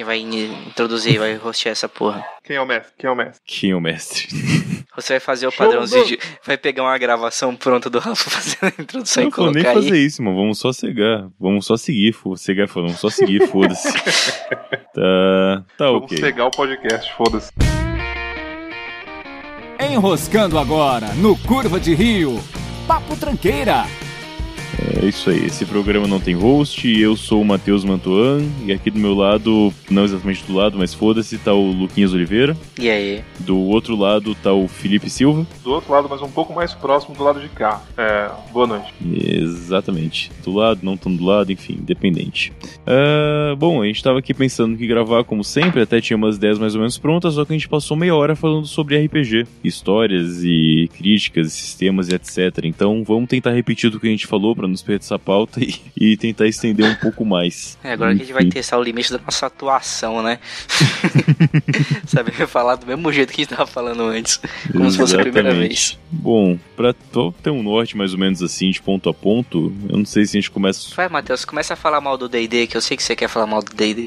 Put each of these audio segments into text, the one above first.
quem vai introduzir, vai rostear essa porra. Quem é o mestre? Quem é o mestre? Quem é o mestre? Você vai fazer o padrãozinho de. Vai pegar uma gravação pronta do Rafa fazendo a introdução Não e vou nem colocar fazer isso, mano. Vamos só cegar. Vamos só seguir. Cegar vamos só seguir, foda-se. Tá, tá Vamos ok. pegar o podcast, foda-se. Enroscando agora no Curva de Rio. Papo Tranqueira. É isso aí. Esse programa não tem host. Eu sou o Matheus Mantuan. E aqui do meu lado, não exatamente do lado, mas foda-se, tá o Luquinhas Oliveira. E aí? Do outro lado tá o Felipe Silva. Do outro lado, mas um pouco mais próximo do lado de cá. É, boa noite. Exatamente. Do lado, não tão do lado, enfim, independente. Ah, bom, a gente tava aqui pensando que gravar, como sempre, até tinha umas ideias mais ou menos prontas, só que a gente passou meia hora falando sobre RPG, histórias e críticas, sistemas e etc. Então vamos tentar repetir do que a gente falou nos perder essa pauta e, e tentar estender um pouco mais. É, agora que a gente vai Enfim. testar o limite da nossa atuação, né? Saber falar do mesmo jeito que a gente tava falando antes. Como se fosse a primeira Exatamente. vez. Bom, pra ter um norte mais ou menos assim, de ponto a ponto, eu não sei se a gente começa. Vai, Matheus, começa a falar mal do D&D, que eu sei que você quer falar mal do D&D.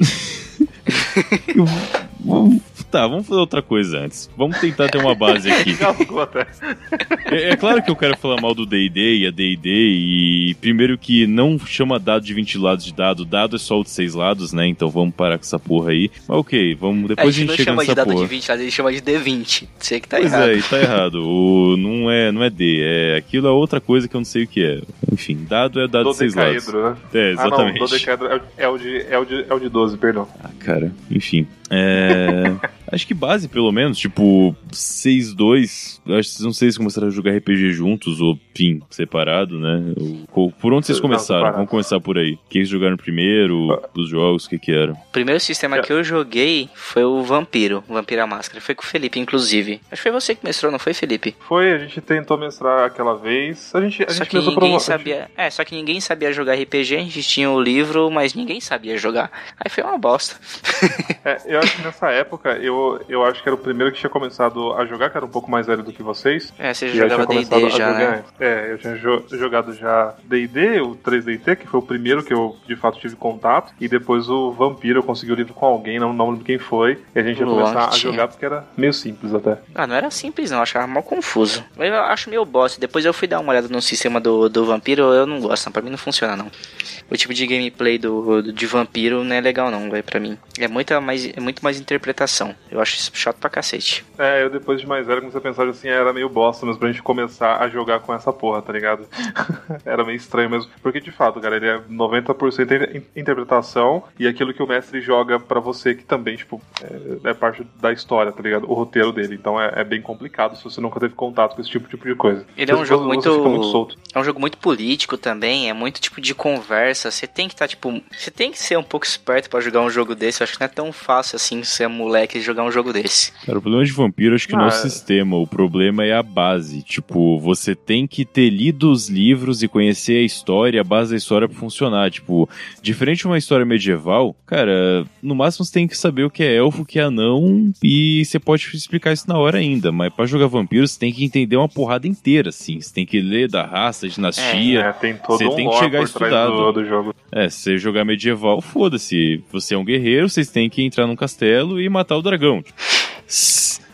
Vamos- Tá, vamos fazer outra coisa antes. Vamos tentar ter uma base aqui. É, é claro que eu quero falar mal do D&D e a D&D e primeiro que não chama dado de 20 lados de dado, dado é só o de 6 lados, né? Então vamos parar com essa porra aí. Mas ok, vamos a depois a gente gente, não chega chama de nessa dado porra. de 20, a gente chama de D20. Você que tá Pois errado. é, e tá errado. O, não, é, não é D, é aquilo é outra coisa que eu não sei o que é. Enfim, dado é dado de 6 lados. Né? É, Ah, não, exatamente. dodecaedro é, o- é, o de, é, o de, é o de 12, perdão. Ah, cara, enfim. É. acho que base, pelo menos, tipo, 6-2. Acho que não sei se começaram a jogar RPG juntos ou, enfim, separado, né? Ou- por onde vocês começaram? Vamos começar por aí. Quem vocês jogaram primeiro? Os jogos, o que que era? O primeiro sistema que eu joguei foi o Vampiro, à Máscara. Foi com o Felipe, inclusive. Acho que foi você que mestrou, não foi, Felipe? Foi, a gente tentou mestrar aquela vez. A gente, a Só gente que ninguém sabia. É, só que ninguém sabia jogar RPG, a gente tinha o livro, mas ninguém sabia jogar. Aí foi uma bosta. É, eu acho que nessa época, eu, eu acho que era o primeiro que tinha começado a jogar, que era um pouco mais velho do que vocês. É, você já jogava D&D já, jogar. né? É, eu tinha jo- jogado já D&D, o 3DT, que foi o primeiro que eu de fato tive contato, e depois o Vampiro eu consegui o livro com alguém, não, não lembro quem foi, e a gente ia começar a jogar porque era meio simples até. Ah, não era simples não, eu achava mal confuso. Mas Eu acho meio bosta. Depois eu fui dar uma olhada no sistema do, do Vampiro, eu não gosto, não. pra mim não funciona não. O tipo de gameplay do, do- de Vampiro não é legal não, velho, pra mim. É, muita mais, é muito mais interpretação. Eu acho isso chato pra cacete. É, eu depois de mais velho comecei a pensar assim, era meio bosta mesmo pra gente começar a jogar com essa porra, tá ligado? era meio estranho mesmo. Porque de fato, cara, ele é 90% in- interpretação e aquilo que o mestre joga pra você que também, tipo, é, é parte da história, tá ligado? O roteiro dele. Então é, é bem complicado se você nunca teve contato com esse tipo, tipo de coisa. Ele é um jogo muito- muito solto. É um jogo muito político também, é muito tipo de conversa. Você tem que estar, tipo. Você tem que ser um pouco esperto pra jogar um jogo desse. Eu acho que não é tão fácil assim ser moleque e jogar um jogo desse. Cara, o problema de vampiro acho que não é Ah, o é. sistema, o problema é a base. Tipo, você tem que ter lido os livros e conhecer a história, a base da história pra funcionar. Tipo, diferente de uma história medieval, cara, no máximo você tem que saber o que é elfo, o que é anão, e você pode explicar isso na hora ainda. Mas pra jogar vampiro, você tem que entender uma porrada inteira, assim. Você tem que ler da raça, dinastia. É, tem todo Você um tem que chegar por trás estudado. do, do jogo. É, se você jogar medieval, foda-se. Você é um guerreiro, vocês têm que entrar num castelo e matar o dragão. Tipo,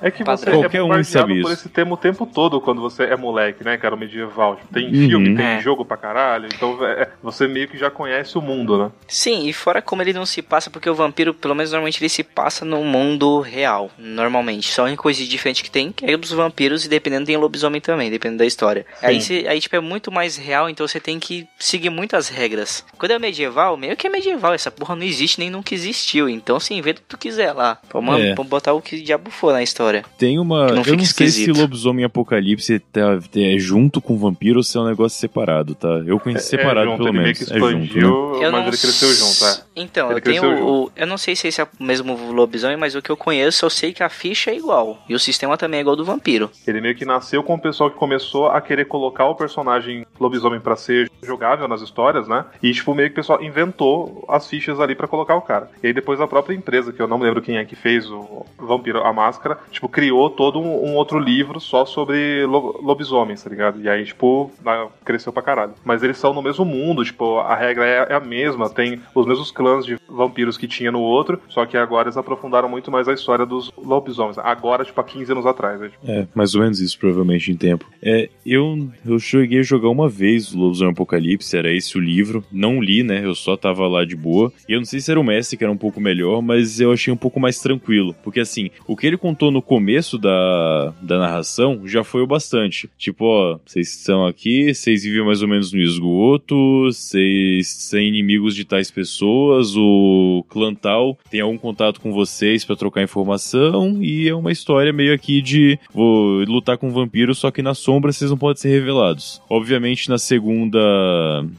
É que Padrão. você Qualquer é um sabe por isso. esse tema o tempo todo quando você é moleque, né, cara? O medieval. Tipo, tem Uhum. filme, tem É. jogo pra caralho. Então é, você meio que já conhece o mundo, né? Sim, e fora como ele não se passa, porque o vampiro, pelo menos normalmente, ele se passa no mundo real. Normalmente. Só a única coisa diferente que tem é os vampiros, e dependendo tem lobisomem também, dependendo da história. Aí, cê- aí, tipo, é muito mais real, então você tem que seguir muitas regras. Quando é medieval, meio que é medieval. Essa porra não existe nem nunca existiu. Então, você inventa o que tu quiser lá. Vamos É. vamos botar o que diabo for na história. Tem uma. Que não eu não sei se esquisito. lobisomem apocalipse tá, é junto com vampiro ou se é um negócio separado, tá? Eu conheci separado, é junto, pelo menos. que É junto, né? expandiu, Eu mas não ele cresceu junto, é. Então, Ele eu tenho cresceu o. Eu não sei se esse é o mesmo lobisomem, mas o que eu conheço, eu sei que a ficha é igual. E o sistema também é igual do vampiro. Ele meio que nasceu com o pessoal que começou a querer colocar o personagem lobisomem pra ser jogável nas histórias, né? E, tipo, meio que o pessoal inventou as fichas ali pra colocar o cara. E aí depois a própria empresa, que eu não me lembro quem é que fez o Vampiro, a Máscara, tipo, criou todo um, um outro livro só sobre lo- lobisomens, tá ligado? E aí, tipo, na- cresceu pra caralho. Mas eles são no mesmo mundo, tipo, a regra é, é a mesma, tem os mesmos clãs clãs de vampiros que tinha no outro, só que agora eles aprofundaram muito mais a história dos lobisomens. Agora, tipo, há 15 anos atrás. Né? É, mais ou menos isso, provavelmente, em tempo. É, eu, eu cheguei a jogar uma vez o Lobisomem Apocalipse, era esse o livro. Não li, né? Eu só tava lá de boa. E eu não sei se era o mestre que era um pouco melhor, mas eu achei um pouco mais tranquilo. Porque assim, o que ele contou no começo da, da narração já foi o bastante. Tipo, ó, vocês estão aqui, vocês vivem mais ou menos no esgoto, vocês são inimigos de tais pessoas, o clã tal tem algum contato com vocês para trocar informação, e é uma história meio aqui de vou lutar com vampiros, só que na sombra vocês não podem ser revelados. Obviamente, na segunda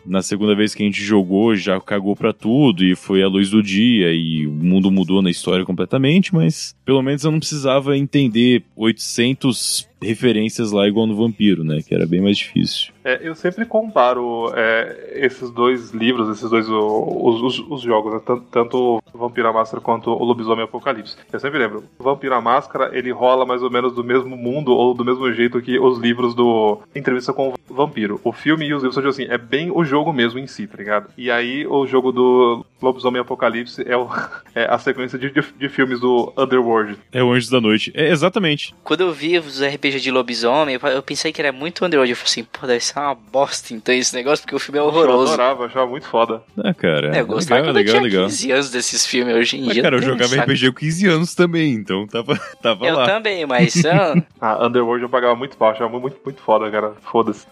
na segunda vez que a gente jogou, já cagou pra tudo, e foi a luz do dia, e o mundo mudou na história completamente, mas pelo menos eu não precisava entender 800 referências lá igual no Vampiro, né? Que era bem mais difícil. É, eu sempre comparo é, esses dois livros, esses dois os, os, os jogos, né? tanto, tanto o Vampiro à Máscara quanto o Lobisomem Apocalipse. Eu sempre lembro, o Vampiro à Máscara ele rola mais ou menos do mesmo mundo ou do mesmo jeito que os livros do Entrevista com o Vampiro. O filme e os livros são assim, é bem o jogo mesmo em si, tá ligado? E aí o jogo do Lobisomem Apocalipse é, o, é a sequência de, de, de, filmes do Underworld. É o Anjos da Noite. É exatamente. Quando eu vi os RPG de lobisomem, eu pensei que era muito Underworld. Eu falei assim, pô, deve ser uma bosta então esse negócio, porque o filme é horroroso. Eu adorava, achava muito foda. Ah, cara. É, eu gostava legal, legal, eu legal. 15 anos desses filmes hoje em mas, dia. Cara, eu jogava sabe? RPG com 15 anos também, então tava, tava eu lá. Eu também, mas. ah, Underworld eu pagava muito pau, achava muito, muito foda, cara. Foda-se.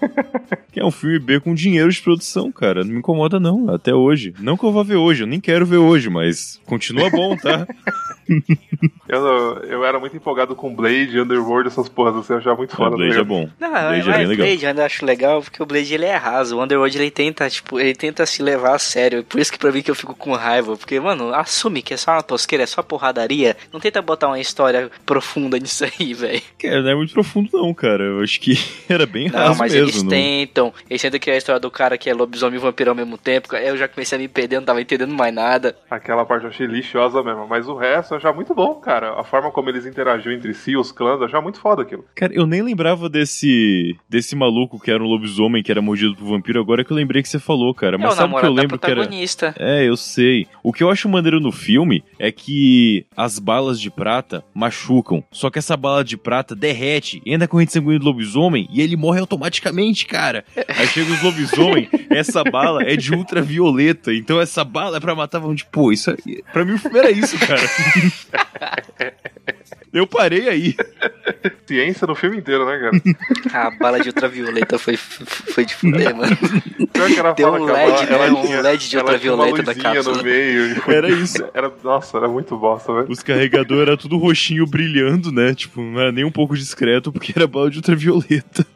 que é um filme B com dinheiro de produção, cara. Não me incomoda, não, até hoje. Não que eu vá ver hoje, eu nem quero ver hoje, mas continua bom, tá? eu, eu era muito empolgado com Blade, Underworld, essas porras, assim, eu achava muito foda. O Blade é bom. Não, Blade mas é Blade legal. eu ainda acho legal, porque o Blade ele é raso. O Underworld ele tenta, tipo, ele tenta se levar a sério. Por isso que pra mim que eu fico com raiva. Porque, mano, assume que é só uma tosqueira, é só porradaria. Não tenta botar uma história profunda nisso aí, velho. Cara, não é muito profundo, não, cara. Eu acho que era bem raso. Não, mas mesmo, eles não. tentam. Eles tentam criar a história do cara que é lobisomem e vampiro ao mesmo tempo. Eu já comecei a me perder, não tava entendendo mais nada. Aquela parte eu achei lixosa mesmo. Mas o resto eu achava muito bom, cara. A forma como eles interagiam entre si, os clãs, eu achava muito foda aquilo. Cara, eu nem lembrava desse desse maluco que era um lobisomem que era mordido por vampiro, agora que eu lembrei que você falou, cara. Mas é sabe o que eu lembro que era. É, eu sei. O que eu acho maneiro no filme é que as balas de prata machucam. Só que essa bala de prata derrete, entra a corrente sanguínea do lobisomem e ele morre automaticamente, cara. Aí chega os lobisomem, essa bala é de ultravioleta. Então essa bala é pra matar. Vamos, tipo, pô, isso aí. Pra mim o filme era isso, cara. Eu parei aí. Ciência no filme inteiro, né, cara? A bala de ultravioleta foi, foi de fuder, mano. Pior que Tem fala um LED, bala, né? ela Um tinha, LED de ultravioleta da cápsula. no meio. Era isso. Era, nossa, era muito bosta, velho. Os carregadores era tudo roxinho brilhando, né? Tipo, não era nem um pouco discreto porque era bala de ultravioleta.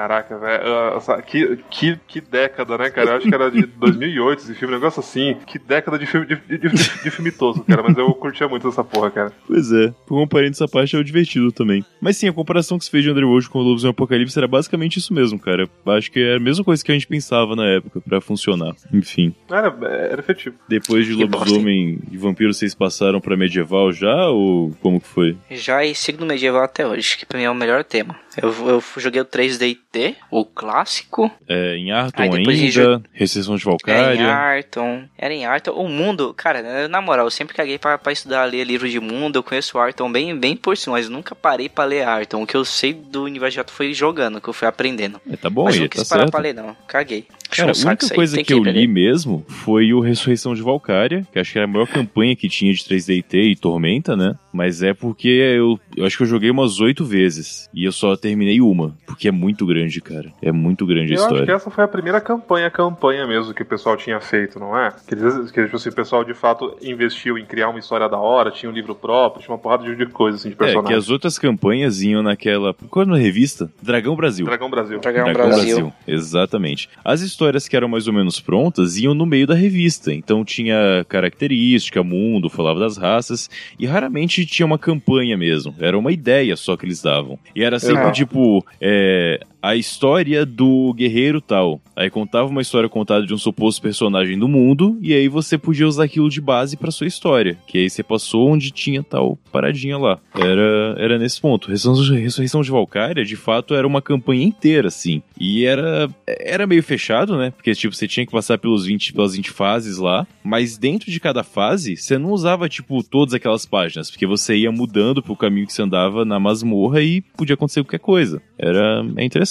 Caraca, velho. Que, que, que década, né, cara? Eu acho que era de 2008 esse filme, um negócio assim. Que década de filme, de, de, de, de filme tosco, cara. Mas eu curtia muito essa porra, cara. Pois é. Comparando essa parte é o divertido também. Mas sim, a comparação que se fez de Underworld com o Lobos Apocalipse era basicamente isso mesmo, cara. Acho que era a mesma coisa que a gente pensava na época pra funcionar. Enfim. Era, era efetivo. Depois de Lobisomem e Vampiro, vocês passaram pra medieval já? Ou como que foi? Já e sigo no medieval até hoje, que pra mim é o melhor tema. Eu, eu joguei o 3DT, o clássico. É, em Arton ainda, de jo- Recessão de Era em Valkyria. Arton. Era em Arton. O mundo, cara, na moral, eu sempre caguei pra, pra estudar, ler livro de mundo. Eu conheço o Arton bem, bem por cima, mas nunca parei pra ler Arton. O que eu sei do universo de Arton foi jogando, que eu fui aprendendo. É, tá bom, mas aí, não tá quis parar certo. pra ler, não. Caguei. Cara, um a única coisa Tem que eu li mesmo foi o Ressurreição de Valkyria, que acho que era a maior campanha que tinha de 3DT e Tormenta, né? Mas é porque eu, eu acho que eu joguei umas oito vezes e eu só terminei uma, porque é muito grande, cara. É muito grande a Eu acho que história. essa foi a primeira campanha, campanha mesmo que o pessoal tinha feito, não é? Que, eles- que tipo assim, o pessoal de fato investiu em criar uma história da hora, tinha um livro próprio, tinha uma porrada de, coisa assim de É, que personagens. as outras campanhas iam naquela. Qual era a revista? Dragão Brasil. Dragão Brasil. Dragão Brasil. Exatamente. As histórias que eram mais ou menos prontas iam no meio da revista. Então tinha característica, mundo, falava das raças. E raramente tinha uma campanha mesmo. Era uma ideia só que eles davam. E era sempre Exato. tipo. é, a história do guerreiro tal. Aí contava uma história contada de um suposto personagem do mundo, e aí você podia usar aquilo de base para sua história. Que aí você passou onde tinha tal paradinha lá. Era, era nesse ponto. Ressurreição de Valkyria, de fato, era uma campanha inteira, assim. E era, era meio fechado, né? Porque, tipo, você tinha que passar pelos 20, pelas 20 fases lá. Mas dentro de cada fase, você não usava, tipo, todas aquelas páginas. Porque você ia mudando pro caminho que você andava na masmorra e podia acontecer qualquer coisa. Era é interessante.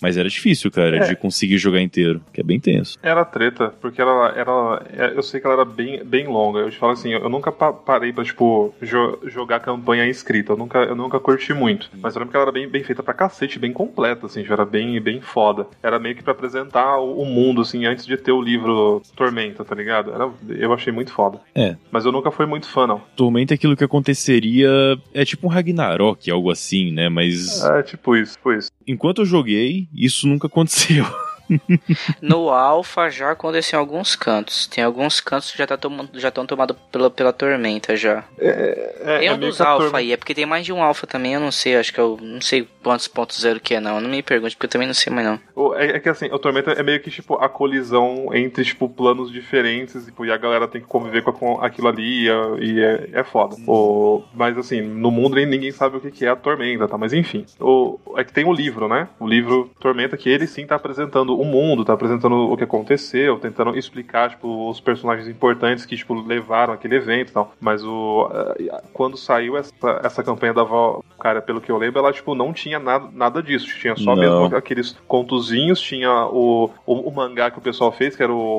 Mas era difícil, cara, é. de conseguir jogar inteiro, que é bem tenso. Era treta, porque ela, ela. Eu sei que ela era bem, bem longa. Eu te falo assim, eu nunca parei pra, tipo, jo jogar campanha escrita. Eu nunca, eu nunca curti muito. Mas eu lembro que ela era bem, bem feita pra cacete, bem completa, assim, já era bem, bem foda. Era meio que pra apresentar o, o mundo, assim, antes de ter o livro Tormenta, tá ligado? Era, eu achei muito foda. É. Mas eu nunca fui muito fã, não. Tormenta é aquilo que aconteceria. É tipo um Ragnarok, algo assim, né? Mas. É, tipo isso, tipo isso. Enquanto eu joguei, isso nunca aconteceu. No Alpha já aconteceu em alguns cantos. Tem alguns cantos que já estão tá já tomados pela, pela tormenta já. É, é, é um dos Alpha aí, é porque tem mais de um Alpha também, eu não sei, acho que eu não sei quantos pontos zero que é não. Não me pergunte, porque eu também não sei mais não. É, é que assim, o Tormenta é meio que tipo a colisão entre tipo planos diferentes tipo, e a galera tem que conviver com, com aquilo ali e, é, é, é foda. O, mas assim, no mundo ninguém sabe o que é a Tormenta, tá? Mas enfim, o, é que tem o livro, né? O livro Tormenta que ele sim tá apresentando o mundo, tá apresentando o que aconteceu, tentando explicar, tipo, os personagens importantes que, tipo, levaram aquele evento e tal. Mas o... Eh, quando saiu essa, essa campanha da Val, cara, pelo que eu lembro, ela, tipo, não tinha nada, nada disso. Tinha só não. mesmo aqueles contozinhos, tinha o, o, o, mangá que o pessoal fez, que era o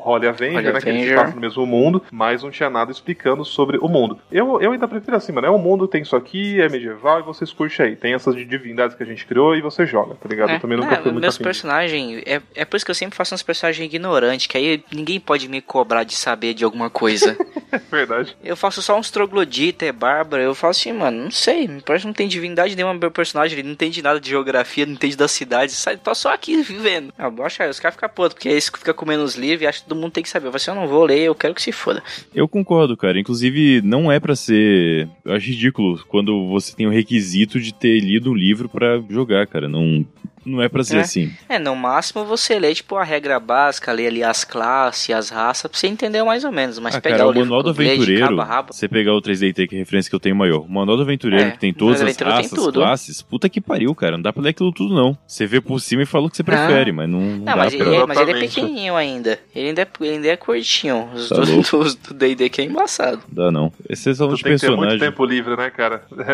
Holly Avenger, Holly né? Avenger. Que a gente passa no mesmo mundo, mas não tinha nada explicando sobre o mundo. Eu, eu ainda prefiro assim, mano. É um mundo, tem isso aqui, é medieval e vocês curtem aí. Tem essas divindades que a gente criou e você joga, tá ligado? É. Eu também nunca é, fui muito Meus personagens, é, é por isso que eu sempre faço uns personagens ignorantes, que aí ninguém pode me cobrar de saber de alguma coisa. Verdade. Eu faço só uns troglodita, é bárbara. Eu faço assim, mano, não sei. Parece que não tem divindade nenhuma meu personagem. Ele não entende nada de geografia, não entende da cidade. Sai, tô só aqui vivendo. Ah, eu acho os caras ficam putos, porque é isso que fica comendo os livros e acha que todo mundo tem que saber. Assim, eu não vou ler, eu quero que se foda. Eu concordo, cara. Inclusive, não é para ser. Eu acho ridículo quando você tem o requisito de ter lido um livro para jogar, cara. Não, não é pra ser é. assim. É, no máximo você lê, tipo, a regra básica, lê ali as classes, as raças, pra você entender mais ou menos. Mas ah, pegar cara, o, o Manual do Aventureiro, você pegar o 3DT, que é referência que eu tenho maior. O Manual do Aventureiro, É, que tem todas as raças, tem classes, puta que pariu, cara. Não dá pra ler aquilo tudo, não. Você vê por cima e fala o que você prefere, mas não, não, Não, dá mas pra... ele, é, mas ele é pequenininho ainda. Ele ainda é, ele ainda é curtinho. Os Tá do- D&D que é embaçado. Dá não. Exceção Tu de tem que ter muito tempo livre, né, cara?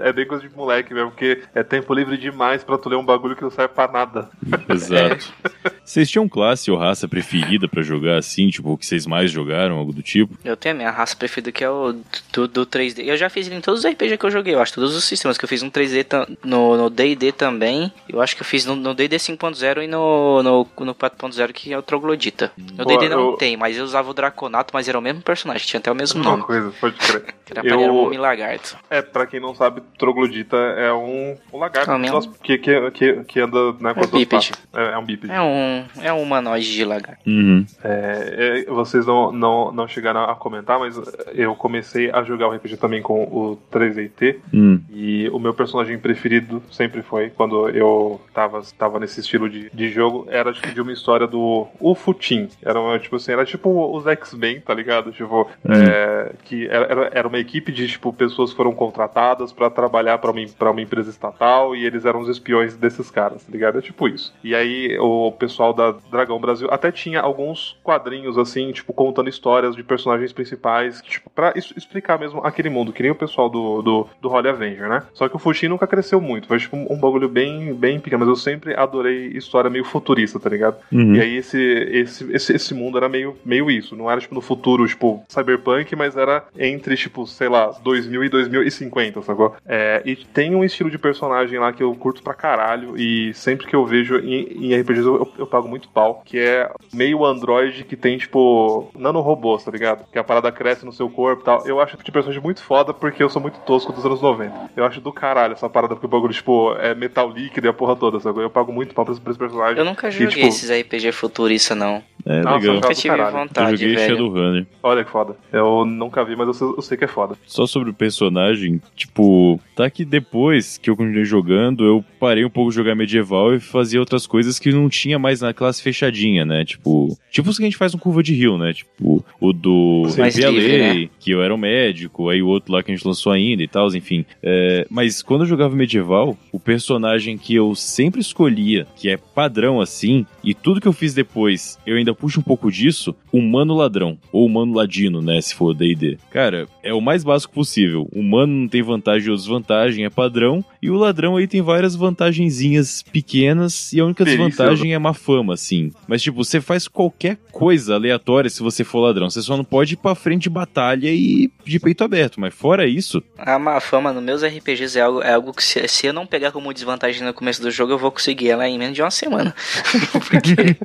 É, é bem coisa de moleque mesmo, porque é tempo livre demais pra tu ler um bagulho que não serve pra nada. Exato. Vocês tinham classe ou raça preferida pra jogar assim, tipo, o que vocês mais jogaram, algo do tipo? Eu tenho a minha raça preferida que é o do, do 3D. Eu já fiz ele em todos os RPG que eu joguei, eu acho, todos os sistemas que eu fiz no 3D tam- no no D&D também. Eu acho que eu fiz no D&D 5.0 e no no, no 4.0 que é o Troglodita. No D&D não eu- tem, mas eu usava o Draconato, mas era o mesmo personagem, tinha até o mesmo Uma nome. coisa, pode crer. Era, era um Eu, homem lagarto. é, pra quem não sabe, troglodita é um, um lagarto É um que, que, que, que anda né, com É duas bípede. É, é um bípede. É um é um humanoide de lagarto. Uhum. É, é, vocês não, não, não chegaram a comentar, mas eu comecei a jogar o RPG também com o 3DT. Hum. E o meu personagem preferido sempre foi, quando eu tava, tava nesse estilo de, de jogo, era tipo, de uma história do Ufutin. Era uma, tipo assim, era tipo os X-Men, tá ligado? Tipo, é, que era, era- era uma equipe de tipo, pessoas que foram contratadas pra trabalhar pra uma, pra uma empresa estatal e eles eram os espiões desses caras, tá ligado? É tipo isso. E aí o pessoal da Dragão Brasil até tinha alguns quadrinhos assim, tipo, contando histórias de personagens principais, tipo, pra explicar mesmo aquele mundo, que nem o pessoal do, do, do Holly Avenger, né? Só que o Fuxin nunca cresceu muito, foi tipo um, bagulho bem, bem pequeno, mas eu sempre adorei história meio futurista, tá ligado? Uhum. E aí esse, esse, esse, esse mundo era meio, meio isso, não era tipo no futuro, tipo, cyberpunk, mas era entre, tipo, sei lá, 2000 e 2050, sacou? É, e tem um estilo de personagem lá que eu curto pra caralho, e sempre que eu vejo em, em RPGs eu, eu, pago muito pau, que é meio Android que tem, tipo, nanorobôs, tá ligado? Que a parada cresce no seu corpo e tal. Eu acho tipo personagem muito foda porque eu sou muito tosco dos anos 90. Eu acho do caralho essa parada, porque o bagulho, tipo, é metal líquido e a porra toda, sabe? Eu pago muito pau pra esse pra esse personagem. Eu nunca joguei E, tipo, esses RPG futurista, não. É Nossa, legal. eu Nunca tive caralho. Eu vontade, joguei velho. Shadowrunner. Olha que foda. Eu nunca vi, mas eu sei, eu sei que é foda. Só sobre o personagem, tipo, tá que depois que eu continuei jogando, eu parei um pouco de jogar medieval e fazia outras coisas que não tinha mais na classe fechadinha, né? Tipo, tipo os que a gente faz no Curva de Rio, né? Tipo, o do. Mais MPLA, livre, né? que eu era um médico, aí o outro lá que a gente lançou ainda e tal, enfim. É, mas quando eu jogava medieval, o personagem que eu sempre escolhia, que é padrão assim, e tudo que eu fiz depois, eu ainda puxo um pouco disso, humano ladrão, ou humano ladino, né, se for D&D. Cara, é o mais básico possível. O humano não tem vantagem ou desvantagem, é padrão, e o ladrão aí tem várias vantagenzinhas pequenas, e a única desvantagem é má fama, assim. Mas, tipo, você faz qualquer coisa aleatória se você for ladrão. Você só não pode ir pra frente de batalha e de peito aberto. Mas fora isso, A má fama nos meus RPGs é algo, é algo que se, se eu não pegar como desvantagem no começo do jogo, eu vou conseguir ela em menos de uma semana. Porque...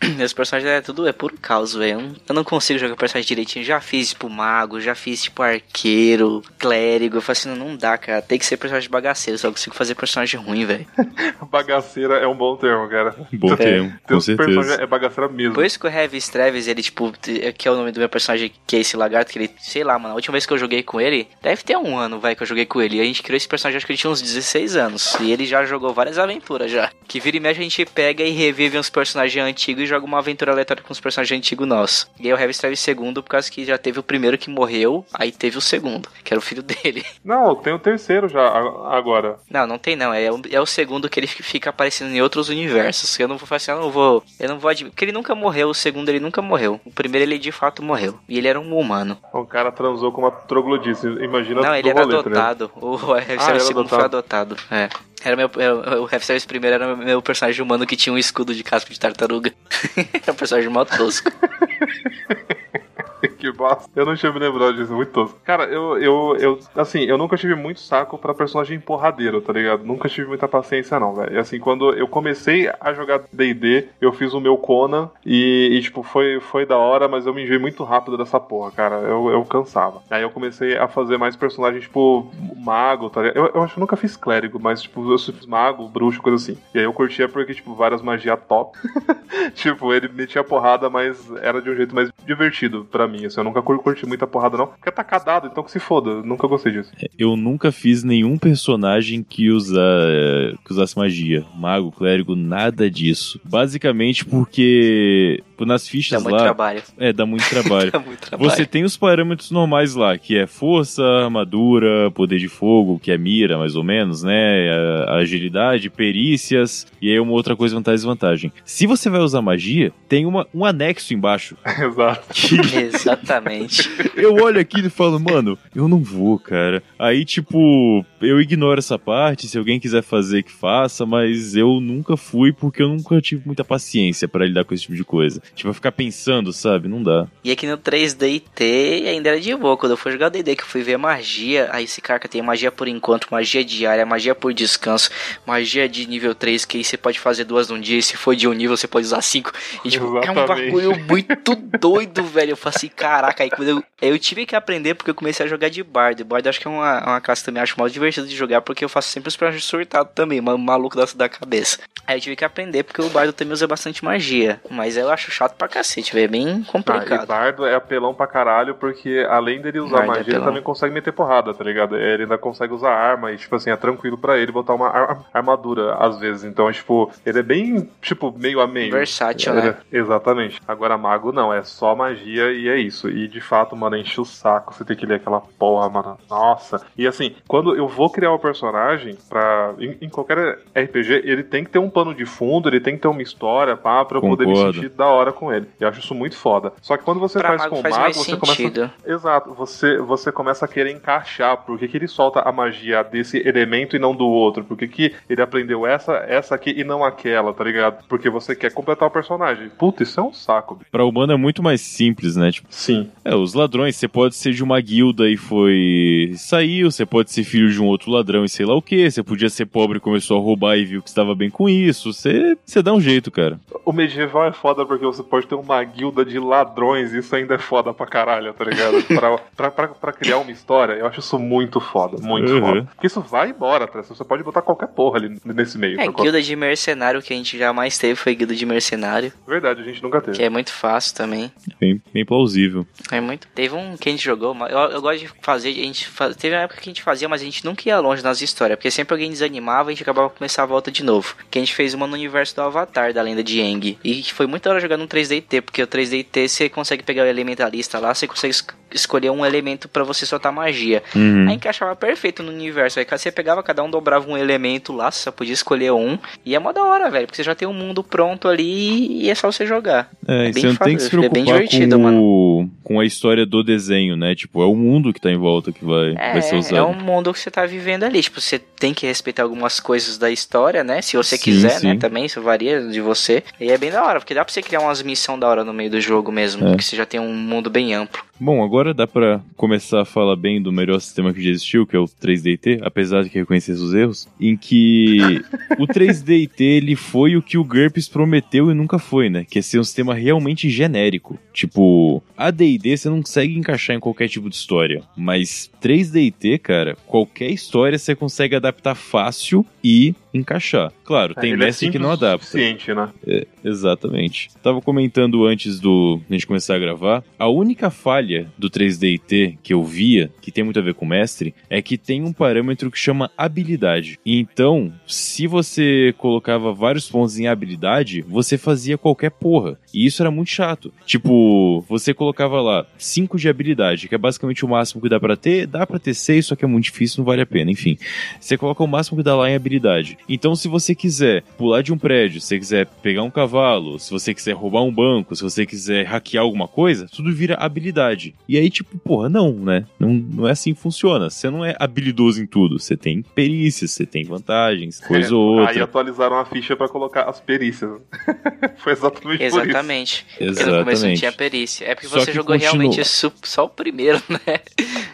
Meus personagens é tudo, é puro caos, velho. Eu não- consigo jogar personagem direitinho. Já fiz, tipo, mago, já fiz, tipo, arqueiro, clérigo. Eu falo assim, não, não dá, cara. Tem que ser personagem bagaceiro, só consigo fazer personagem ruim, velho. Bagaceira é um bom termo, cara. bom termo, com Teus personagens certeza. é bagaceira mesmo. Por isso que o Heavy Streves, ele, tipo, que é o nome do meu personagem, que é esse lagarto, que ele, sei lá, mano, a última vez que eu joguei com ele, deve ter um ano, vai, que eu joguei com ele. E a gente criou esse personagem, acho que ele tinha uns 16 anos. E ele já jogou várias aventuras já. Que vira e mexe a gente pega e revive uns personagens antigos e joga uma aventura aleatória com os personagens antigos nossos. E aí o Heavy Streves segundo, por causa que já teve o primeiro que morreu, aí teve o segundo, que era o filho dele. Não, tem o terceiro já agora. Não, não tem não. É o, é o segundo que ele fica aparecendo em outros universos. Eu não vou falar assim, eu não vou. Eu não vou admitir. Porque ele nunca morreu, o segundo ele nunca morreu. O primeiro ele de fato morreu. E ele era um humano. O cara transou com uma troglodice. Imagina não, ele era rolê, ligado? adotado. O Heavy Ah, segundo foi adotado. É. Era meu, eu- o Heavy Service primeiro era meu personagem humano que tinha um escudo de casco de tartaruga. era um personagem mó tosco. que bosta. Eu não tinha me lembrado disso, muito tosco. Cara, eu, eu, eu, assim, eu nunca tive muito saco pra personagem porradeiro, tá ligado? Nunca tive muita paciência, não, velho. E assim, quando eu comecei a jogar DD, eu fiz o meu Conan e, e, tipo, foi, foi da hora, mas eu me enjoei muito rápido dessa porra, cara. Eu, eu cansava. Aí eu comecei a fazer mais personagens, tipo, mago, tá ligado? Eu, eu acho que nunca fiz clérigo, mas, tipo, eu fiz mago, bruxo, coisa assim. E aí eu curtia porque, tipo, várias magias top. tipo, ele metia porrada, mas era de um jeito mais divertido pra mim. Assim, eu nunca cur- curti muita porrada, não. Porque tá cadado, então que se foda. Eu nunca gostei disso. Eu nunca fiz nenhum personagem que, usa, é, que usasse magia. Mago, clérigo, nada disso. Basicamente porque nas Dá fichas muito lá. trabalho. É, dá muito trabalho. Dá muito trabalho. Você tem os parâmetros normais lá, que é força, armadura, poder de fogo, que é mira, mais ou menos, né? A- agilidade, perícias, e aí uma outra coisa, vantagem e desvantagem. Se você vai usar magia, tem uma, um anexo embaixo. Exato. Que Exatamente. eu olho aqui e falo, mano, eu não vou, cara. Aí, tipo, eu ignoro essa parte, se alguém quiser fazer, que faça, mas eu nunca fui porque eu nunca tive muita paciência pra lidar com esse tipo de coisa. Tipo, ficar pensando, sabe? Não dá. E aqui no 3DT ainda era de boa. Quando eu fui jogar DD, que eu fui ver magia. Aí esse cara que tem magia por encontro, magia diária, magia por descanso, magia de nível 3, que aí você pode fazer duas num dia. E se for de um nível, você pode usar cinco. E tipo, é um Exatamente. bagulho muito doido, velho. Eu falei assim, caraca, aí quando eu, eu tive que aprender porque eu comecei a jogar de bardo. Bardo acho que é uma, uma classe que também acho mal divertido de jogar, porque eu faço sempre os personagens surtados também, ma- maluco da, da cabeça. Aí eu tive que aprender porque o bardo também usa bastante magia. Mas eu acho chato pra cacete, velho. É bem Ah, e complicado. Bardo é apelão pra caralho, porque além dele usar Bardo é magia, ele apelão. também consegue meter porrada, tá ligado? Ele ainda consegue usar arma e, tipo assim, é tranquilo pra ele botar uma ar- armadura às vezes. Então, tipo, ele é bem, tipo, meio a meio. Versátil, Ele né? é- Exatamente. Agora, mago não, é só magia e é isso. E de fato, mano, enche o saco você ter que ler aquela porra, mano. Nossa. E assim, quando eu vou criar o personagem pra. Em, em qualquer RPG, ele tem que ter um pano de fundo, ele tem que ter uma história, pá, pra eu poder me Concordo. sentir da hora com ele. Eu acho isso muito foda. Só que quando você Pra faz com o mago, você sentido. começa. Exato, você, você começa a querer encaixar por que que ele solta a magia desse elemento e não do outro? Por que, que ele aprendeu essa, essa aqui e não aquela, tá ligado? Porque você quer completar o personagem. Puta, isso é um saco. bicho. Pra humano é muito mais simples, né? Tipo, Sim. é, os ladrões, você pode ser de uma guilda e foi. saiu, você pode ser filho de um outro ladrão e sei lá o que, você podia ser pobre e começou a roubar e viu que estava bem com isso. Você, você dá um jeito, cara. O medieval é foda porque você pode ter uma guilda de ladrões, isso ainda é foda pra caralho, tá ligado? pra, pra, pra, pra criar uma história, eu acho isso muito foda, muito Uhum. foda. Porque isso vai embora, tá? Você pode botar qualquer porra ali nesse meio. É, sacou? guilda de mercenário que a gente jamais teve foi guilda de mercenário, Verdade, a gente nunca teve. que é muito fácil também. Bem, bem plausível. É muito. Teve um que a gente jogou, eu, eu gosto de fazer, a gente faz, teve uma época que a gente fazia, mas a gente nunca ia longe nas histórias, porque sempre alguém desanimava e a gente acabava começar a volta de novo. Que a gente fez uma no universo do Avatar, da lenda de Aang. E foi muito hora jogar no 3DT, porque o 3DT você consegue pegar o elementalista lá, você consegue es- escolher um elemento pra você soltar magia. Uhum. Aí encaixava perfeito no universo. Aí você pegava, cada um dobrava um elemento lá, você só podia escolher um. E é mó da hora, velho, porque você já tem um mundo pronto ali e é só você jogar. É, É bem você não tem que fácil, se é bem preocupar divertido, com, mano. O- com a história do desenho, né? Tipo, é o mundo que tá em volta que vai, vai ser É, usado. é um mundo que você tá vivendo ali. Tipo, você tem que respeitar algumas coisas da história, né? Se você Sim, quiser, né? sim. Também, isso varia de você. E é bem da hora, porque dá pra você criar umas missões da hora no meio do jogo mesmo. É. Porque você já tem um mundo bem amplo. Bom, agora dá pra começar a falar bem do melhor sistema que já existiu, que é o 3DT, apesar de que reconhecesse os erros, em que o 3DT ele foi o que o GURPS prometeu e nunca foi, né? Que é ser um sistema realmente genérico. Tipo, a D&D você não consegue encaixar em qualquer tipo de história, mas 3DT, cara, qualquer história você consegue adaptar fácil e encaixar. Claro, tem Ele é mestre que não adapta. suficiente, né? Exatamente. Tava comentando antes do a gente começar a gravar, a única falha do 3DT que eu via, que tem muito a ver com o mestre, é que tem um parâmetro que chama habilidade. Então, se você colocava vários pontos em habilidade, você fazia qualquer porra. E isso era muito chato. Tipo, você colocava lá 5 de habilidade, que é basicamente o máximo que dá pra ter, dá pra ter 6, só que é muito difícil, não vale a pena, enfim. Você coloca o máximo que dá lá em habilidade. Então, se você quiser pular de um prédio, se você quiser pegar um cavalo, se você quiser roubar um banco, se você quiser hackear alguma coisa, tudo vira habilidade. E aí, tipo, porra, não, né? Não, não é assim que funciona. Você não é habilidoso em tudo. Você tem perícias, você tem vantagens, coisa É, ou Aí outra. atualizaram a ficha pra colocar as perícias. Foi exatamente por isso. Exatamente. Porque no começo não Exatamente. tinha perícia. É porque Só você jogou continua. realmente só o primeiro, né?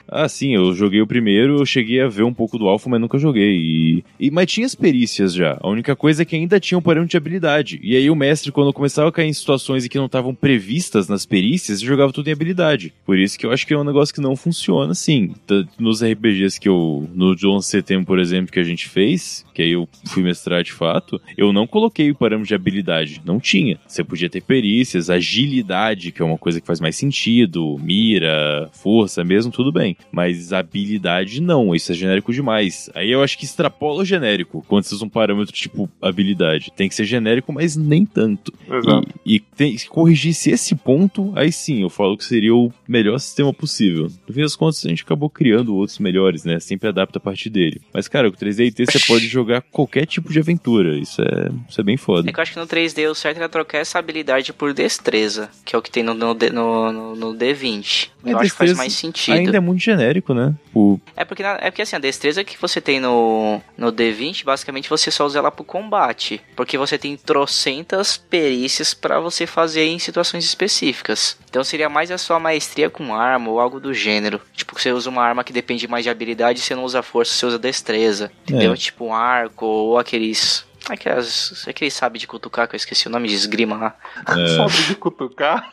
Ah, sim, eu joguei o primeiro, eu cheguei a ver um pouco do alfa, mas nunca joguei. E, e- mas tinha as perícias já. A única coisa é que ainda tinha um parâmetro de habilidade. E aí o mestre, quando começava a cair em situações em que não estavam previstas nas perícias, jogava tudo em habilidade. Por isso que eu acho que é um negócio que não funciona assim. Nos RPGs que eu. No John Setembro, por exemplo, que a gente fez, que aí eu fui mestrar de fato, eu não coloquei o parâmetro de habilidade. Não tinha. Você podia ter perícias, agilidade, que é uma coisa que faz mais sentido, mira, força mesmo, tudo bem. Mas habilidade não, isso é genérico demais. Aí eu acho que extrapola o genérico quando usa um parâmetro tipo habilidade. Tem que ser genérico, mas nem tanto. Exato. E, e tem, se corrigisse esse ponto, aí sim, eu falo que seria o melhor sistema possível. No fim das contas, a gente acabou criando outros melhores, né? Sempre adapta a partir dele. Mas, cara, com 3DT você pode jogar qualquer tipo de aventura. Isso é, isso é bem foda. É que eu acho que no 3D o certo era trocar essa habilidade por destreza, que é o que tem no, no, no, no- no D20. Mas eu acho que faz mais sentido. Ainda é muito genérico, né? O, É porque, é porque assim, a destreza que você tem no, no D20, basicamente você só usa ela pro combate. Porque você tem trocentas perícias pra você fazer em situações específicas. Então seria mais a sua maestria com arma ou algo do gênero. Tipo, você usa uma arma que depende mais de habilidade, você não usa força, você usa destreza. Entendeu? É. Tipo um arco ou aqueles. Aquelas, aqueles sabe de cutucar, que eu esqueci o nome de esgrima lá. Sabe de cutucar?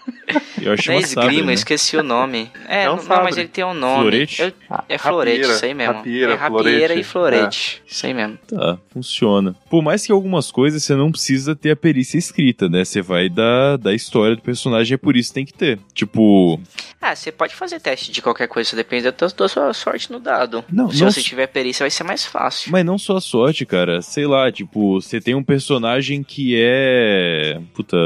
eu acho Não é esgrima, sabre, eu né? esqueci o nome. É, É um não, não, mas ele tem um nome. Florete? Eu- é florete, Rapieira, isso aí mesmo. rapieira, é rapieira florete. e florete. Isso aí mesmo. Tá, funciona. Por mais que algumas coisas você não precisa ter a perícia escrita, né? Você vai da, da história do personagem, é por isso que tem que ter. Tipo, Ah, você pode fazer teste de qualquer coisa, depende da, da sua sorte no dado. Não, Se não você tiver perícia, vai ser mais fácil. mas não só a sorte, cara. Sei lá, tipo, você tem um personagem que é. Puta,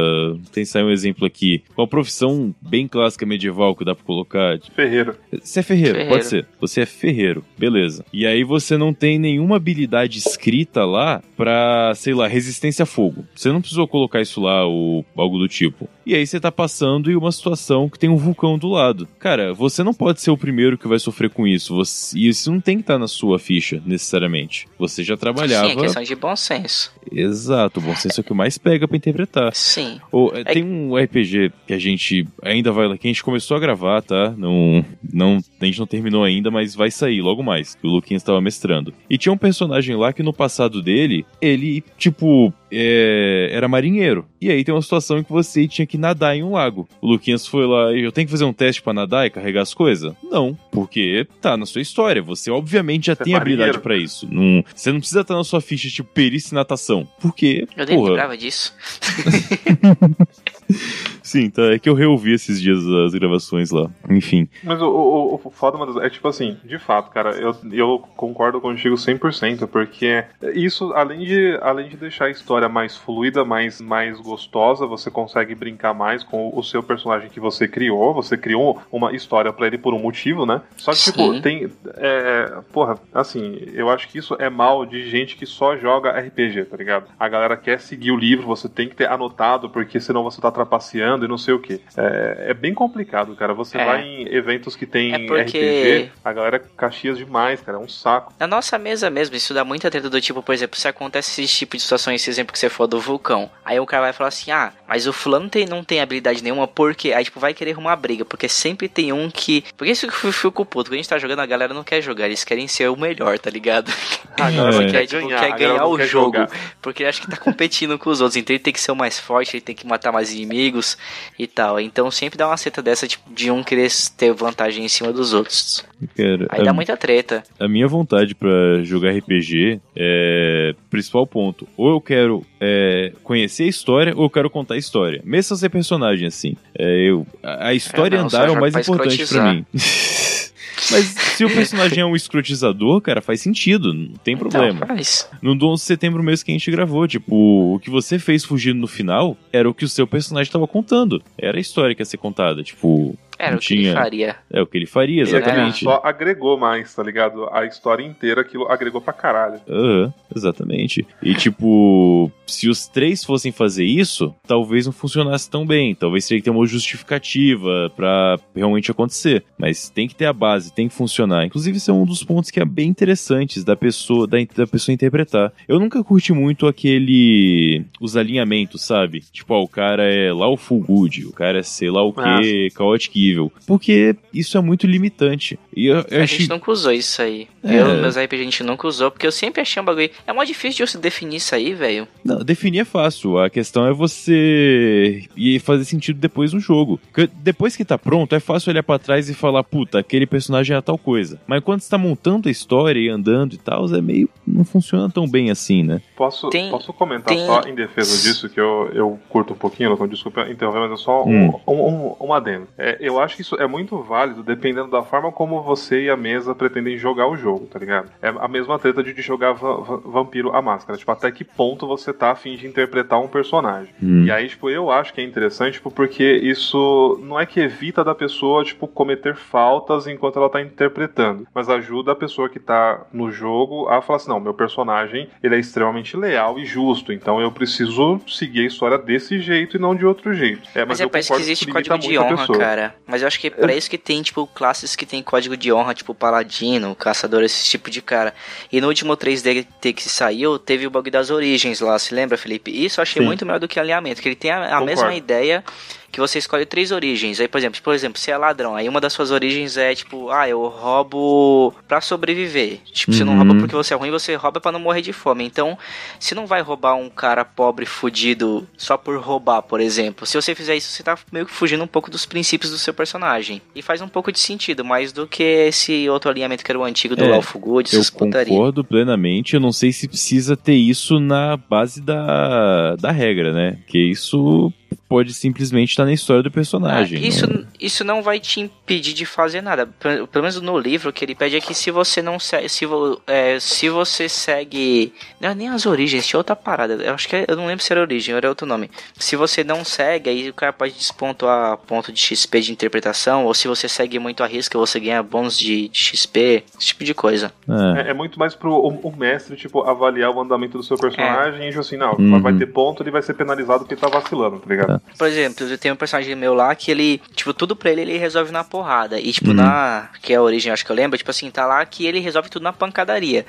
tem sair um exemplo aqui. Uma profissão bem clássica medieval que dá pra colocar. Ferreiro. Você é ferreiro, Ferreiro. pode ser. Você é ferreiro, beleza. E aí você não tem nenhuma habilidade escrita lá pra, sei lá, resistência a fogo. Você não precisou colocar isso lá ou algo do tipo. E aí você tá passando em uma situação que tem um vulcão do lado. Cara, você não pode ser o primeiro que vai sofrer com isso. Você, e isso não tem que estar na sua ficha, necessariamente. Você já trabalhava. Sim, é questão de bom senso. Exato, o bom senso é o que mais pega pra interpretar. Sim. Ou, é, Tem um RPG que a gente ainda vai que a gente começou a gravar, tá? Não, não, a gente não terminou ainda, mas vai sair logo mais, que o Luquinhas estava mestrando. E tinha um personagem lá que no passado dele, ele, tipo, é, era marinheiro. E aí tem uma situação em que você tinha que nadar em um lago. O Luquinhas foi lá e eu tenho que fazer um teste pra nadar e carregar as coisas? Não, porque tá na sua história. Você obviamente já Você é tem habilidade marinheiro. pra isso. Não, você não precisa estar na sua ficha tipo perícia em natação. Porque, Eu nem porra, lembrava disso. sim, tá, é que eu reouvi esses dias as gravações lá. Enfim, Mas o, o, o foda mano, é tipo assim, de fato, cara, eu, eu concordo contigo 100%, porque isso, além de, além de deixar a história mais fluida, mais, mais gostosa, você consegue brincar mais com o seu personagem que você criou, você criou uma história pra ele por um motivo, né? Só que, tipo, Sim. tem. É, porra, assim, eu acho que isso é mal de gente que só joga RPG, tá ligado? A galera quer seguir o livro, você tem que ter anotado, porque senão você tá trapaceando e não sei o que. É, é bem complicado, cara. Você É. vai em eventos que tem É porque- RPG, a galera caxias demais, cara. É um saco. Na nossa mesa mesmo, isso dá muita treta do tipo, por exemplo, se acontece esse tipo de situação, esse exemplo que você falou do vulcão. Aí o cara vai falar assim, ah, mas o fulano tem, não tem habilidade nenhuma, porque aí tipo, vai querer arrumar briga, porque sempre tem um que. Porque isso que eu fico puto, quando a gente tá jogando, a galera não quer jogar, eles querem ser o melhor, tá ligado? A galera não Porque, tipo, a quer ganhar o quer jogo. jogar. Porque ele acha que tá competindo com os outros. Então ele tem que ser o mais forte, ele tem que matar mais inimigos e tal. Então sempre dá uma seta dessa tipo, de um querer ter vantagem em cima dos outros. cara, Aí a, dá muita treta. a minha vontade pra jogar RPG é principal ponto. Ou eu quero é, conhecer a história, ou eu quero contar a história. Mesmo sem ser personagem, assim. É, eu, a a história É, não, andar é o mais importante pra escrotizar. mim. Mas se o personagem é um escrotizador, cara, faz sentido, não tem problema. Então, faz. No 11 de setembro mesmo que a gente gravou, tipo, o que você fez fugindo no final era o que o seu personagem tava contando. Era a história que ia ser contada, tipo, Era Não o que ele faria. é o que ele faria, exatamente. só agregou mais, tá ligado? A história inteira, aquilo agregou pra caralho. Aham, exatamente. E tipo, se os três fossem fazer isso, talvez não funcionasse tão bem. Talvez teria que ter uma justificativa pra realmente acontecer. Mas tem que ter a base, tem que funcionar. Inclusive, esse é um dos pontos que é bem interessantes da pessoa, da, da pessoa interpretar. Eu nunca curti muito aquele. os alinhamentos, sabe? Tipo, ó, o cara é lá o full good, o cara é sei lá o Ah, que, chaotic evil. Porque isso é muito limitante. E eu, eu A achei gente nunca usou isso aí. É. Eu, meus RPG, a gente nunca usou, porque eu sempre achei um bagulho. É mó difícil de você definir isso aí, velho. Não, definir é fácil. A questão é você ir fazer sentido depois no jogo. Porque depois que tá pronto, é fácil olhar pra trás e falar, puta, aquele personagem é tal coisa. Mas quando você tá montando a história e andando e tal, é meio. não funciona tão bem assim, né? Posso, Tem- posso comentar tem- só em defesa disso, que eu, eu curto um pouquinho, Lucão, desculpa interromper, mas é só Hum. um, um, um, um adendo. É, eu acho que isso é muito válido dependendo da forma como você e a mesa pretendem jogar o jogo, tá ligado? É a mesma treta de jogar va- va- Vampiro a Máscara. Tipo, até que ponto você tá afim de interpretar um personagem. Hum. E aí, tipo, eu acho que é interessante, tipo, porque isso não é que evita da pessoa, tipo, cometer faltas enquanto ela tá interpretando, mas ajuda a pessoa que tá no jogo a falar assim, não, meu personagem, ele é extremamente leal e justo, então eu preciso seguir a história desse jeito e não de outro jeito. É, Mas, mas, é eu parece que existe código de honra, pessoa. cara. Mas eu acho que é pra isso que tem, tipo, classes que tem código de honra, tipo Paladino, Caçador, esse tipo de cara. E no último 3D que saiu, teve o bug das origens lá, se lembra, Felipe? Isso eu achei Sim. muito melhor do que alinhamento, que ele tem a, a mesma ideia que você escolhe três origens. Aí, por exemplo, por exemplo, você é ladrão, aí uma das suas origens é tipo, ah, eu roubo pra sobreviver. Tipo, você não Uhum. rouba porque você é ruim, você rouba pra não morrer de fome. Então, você não vai roubar um cara pobre fudido só por roubar, por exemplo. Se você fizer isso, você tá meio que fugindo um pouco dos princípios do seu personagem. E faz um pouco de sentido, mais do que esse outro alinhamento que era o antigo do É, Lawful Good, Eu putaria. concordo plenamente. Eu não sei se precisa ter isso na base da, da regra, né? Que isso pode simplesmente estar na história do personagem. Ah, isso, não- isso não vai te impedir de fazer nada. Pelo menos no livro, o que ele pede é que se você não segue. Se, é, se você segue. Não é nem as origens, tinha outra parada. Eu acho que é, eu não lembro se era origem, era outro nome. Se você não segue, aí o cara pode despontuar ponto de XP de interpretação. Ou se você segue muito a risca, você ganha bônus de, de XP, esse tipo de coisa. É, é muito mais pro o, o, mestre, tipo, avaliar o andamento do seu personagem é. e assim, não, uhum. vai ter ponto, ele vai ser penalizado porque tá vacilando, tá ligado? É. Por exemplo, eu tenho um personagem meu lá que ele, tipo, tudo pra ele ele resolve na porrada. E, tipo, uhum. na. Que é a origem, acho que eu lembro, tipo assim, tá lá que ele resolve tudo na pancadaria.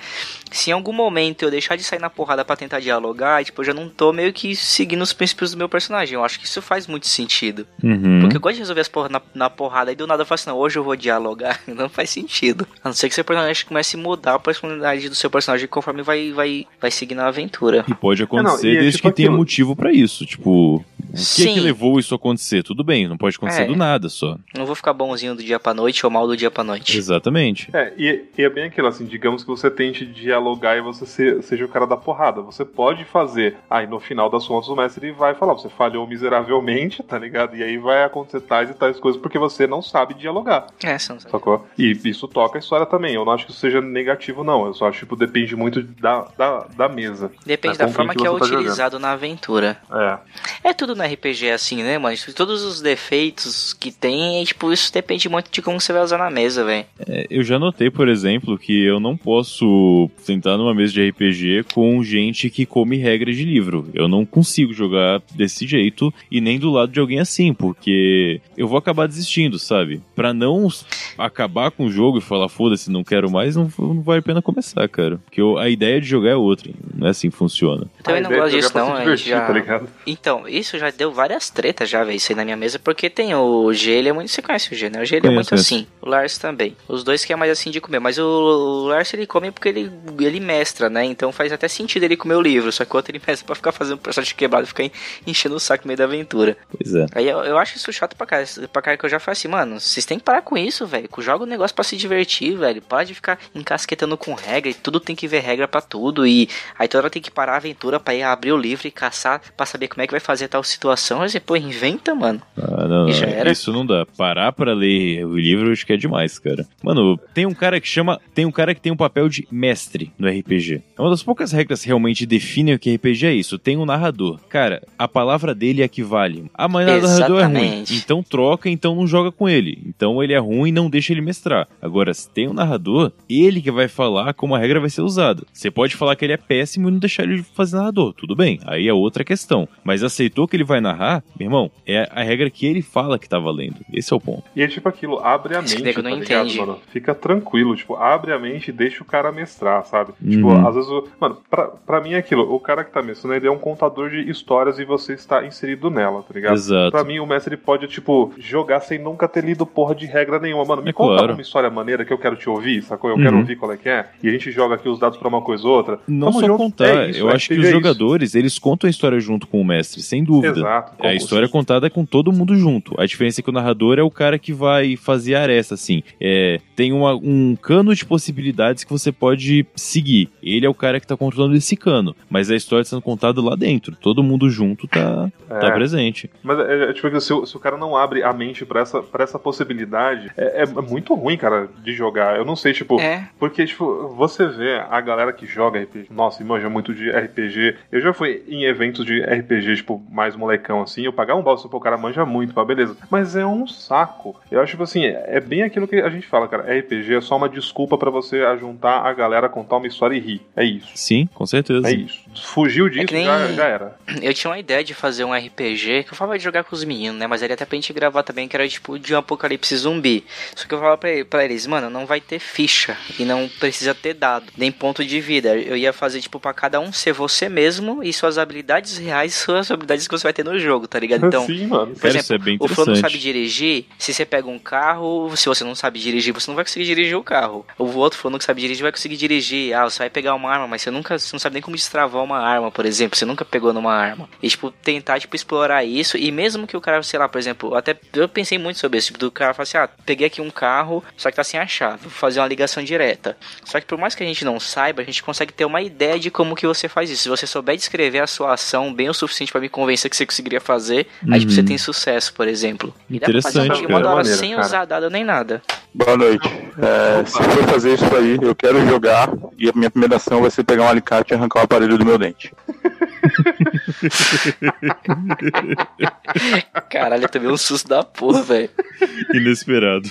Se em algum momento eu deixar de sair na porrada para tentar dialogar, tipo, eu já não tô meio que seguindo os princípios do meu personagem. Eu acho que isso faz muito sentido. Uhum. Porque eu gosto de resolver as porras na, na porrada e do nada eu faço assim, não, hoje eu vou dialogar. Não faz sentido. A não ser que seu personagem comece a mudar a personalidade do seu personagem conforme vai, vai, vai seguindo a aventura. E pode acontecer é, não, e desde é, tipo, que tenha motivo para isso. Tipo, o que, é que levou isso a acontecer? Tudo bem, não pode acontecer é. do nada só. Não vou ficar bonzinho do dia pra noite ou mal do dia pra noite. Exatamente. É, e, e é bem aquilo, assim, digamos que você tente dialogar e você se, seja o cara da porrada. Você pode fazer, aí no final das contas o mestre vai falar, você falhou miseravelmente, tá ligado? E aí vai acontecer tais e tais coisas porque você não sabe dialogar. É, você não sabe. Sacou? E isso toca a história também. Eu não acho que isso seja negativo, não. Eu só acho, tipo, depende muito da, da, da mesa. Depende da forma que, que é tá utilizado jogando. na aventura. É. É tudo no RPG assim, né, mano? Todos os defeitos que tem, tipo, isso depende muito de como você vai usar na mesa, velho. É, eu já notei, por exemplo, que eu não posso sentar numa mesa de RPG com gente que come regras de livro. Eu não consigo jogar desse jeito e nem do lado de alguém assim, porque eu vou acabar desistindo, sabe? Pra não acabar com o jogo e falar, foda-se, não quero mais, não, não vale a pena começar, cara. Porque eu, a ideia de jogar é outra, não é assim que funciona. Eu também não gosto disso, não. Divertir, já... tá então, isso já deu várias tretas já, velho, isso aí na minha mesa, porque tem o G, ele é muito. Você conhece o G, né? O G ele é muito assim. O Lars também. Os dois que é mais assim de comer. Mas o, o Lars ele come porque ele, ele mestra, né? Então faz até sentido ele comer o livro. Só que o outro ele mestra pra ficar fazendo o personagem quebrado, ficar enchendo o saco no meio da aventura. Pois é. Aí eu, eu acho isso chato pra cara. Pra cara que eu já falei assim, mano, vocês têm que parar com isso, velho. Joga o um negócio pra se divertir, velho. Para de ficar encasquetando com regra. E tudo tem que ver regra pra tudo. E aí toda hora tem que parar a aventura pra ir abrir o livro e caçar pra saber como é que vai fazer tal situação. Aí você, pô, inventa, mano. Ah, não, não. Isso não dá. Parar pra ler o livro acho que é demais, cara. Mano, tem um cara que chama. Tem um cara que tem um papel de mestre no RPG. É uma das poucas regras que realmente definem o que RPG é isso. Tem um narrador. Cara, a palavra dele equivale. Ah, mas o narrador é ruim. Então troca, então não joga com ele. Então ele é ruim, não deixa ele mestrar. Agora, se tem um narrador, ele que vai falar como a regra vai ser usada. Você pode falar que ele é péssimo e não deixar ele fazer narrador. Tudo bem. Aí é outra questão. Mas aceitou que ele vai narrar, meu irmão, é a regra que ele fala que tá valendo. Esse é o ponto. E é tipo aquilo, abre a mente, tá ligado, entende. mano? Fica tranquilo, tipo, abre a mente e deixa o cara mestrar, sabe? Tipo, uhum. Tipo, às vezes, o... mano, pra, pra mim é aquilo, o cara que tá mestrando, ele é um contador de histórias e você está inserido nela, tá ligado? Exato. Pra mim, o mestre pode, tipo, jogar sem nunca ter lido porra de regra nenhuma. Mano, me é conta claro. uma história maneira que eu quero te ouvir, sacou? Eu uhum. quero ouvir qual é que é. E a gente joga aqui os dados pra uma coisa ou outra. Não Tamo só junto. contar, é isso, eu acho que os é jogadores, eles contam a história junto com o mestre, sem dúvida. Exato. É a história contada com todo mundo junto. A diferença é que o narrador é o cara que vai fazer a aresta, assim. É, tem uma, um cano de possibilidades que você pode seguir. Ele é o cara que tá controlando esse cano. Mas a história tá sendo contada lá dentro. Todo mundo junto tá, é. tá presente. Mas é, é tipo, se, se, o cara não abre a mente pra essa, pra essa possibilidade, é, é, muito ruim, cara, de jogar. Eu não sei, tipo. É. Porque, tipo, você vê a galera que joga RPG. Nossa, manja muito de RPG. Eu já fui em eventos de RPG, tipo, mais molecão assim. Eu pagar um bolso pro cara manja muito, pá, beleza. Mas é um saco. Eu acho, tipo assim, é bem aquilo que a gente fala, cara. RPG é só uma desculpa para você ajuntar a galera, contar uma história e rir. É isso. Sim, com certeza. É isso. Fugiu é disso, é já, já, era. Eu tinha uma ideia de fazer um RPG que eu falava de jogar com os meninos, né? Mas ele até pra gente gravar também, que era tipo de um apocalipse zumbi. Só que eu falava pra, pra eles, mano, não vai ter ficha e não precisa ter dado, nem ponto de vida. Eu ia fazer, tipo, pra cada um ser você mesmo e suas habilidades reais, suas habilidades que você vai ter no jogo, tá ligado? Então, Sim, mano. por exemplo, é o Flo não sabe dirigir, se você pega um carro, se você não sabe dirigir, você não vai conseguir dirigir o carro. O outro falando que sabe dirigir vai conseguir dirigir. Ah, você vai pegar uma arma, mas você nunca você não sabe nem como destravar uma arma, por exemplo. Você nunca pegou numa arma. E, tipo, tentar, tipo, explorar isso. E mesmo que o cara, sei lá, por exemplo, até eu pensei muito sobre isso. Tipo, do cara falar assim, ah, peguei aqui um carro, só que tá sem a chave. Vou fazer uma ligação direta. Só que por mais que a gente não saiba, a gente consegue ter uma ideia de como que você faz isso. Se você souber descrever a sua ação bem o suficiente para me convencer que você conseguiria fazer, uhum. aí tipo, você tem sucesso, por exemplo. E Interessante, dá pra fazer uma sem cara. usar dado nem nada. Boa noite. É, se for fazer isso aí, eu quero jogar e a minha primeira ação vai ser pegar um alicate e arrancar o aparelho do meu dente. Caralho, eu tomei um susto da porra, velho. Inesperado.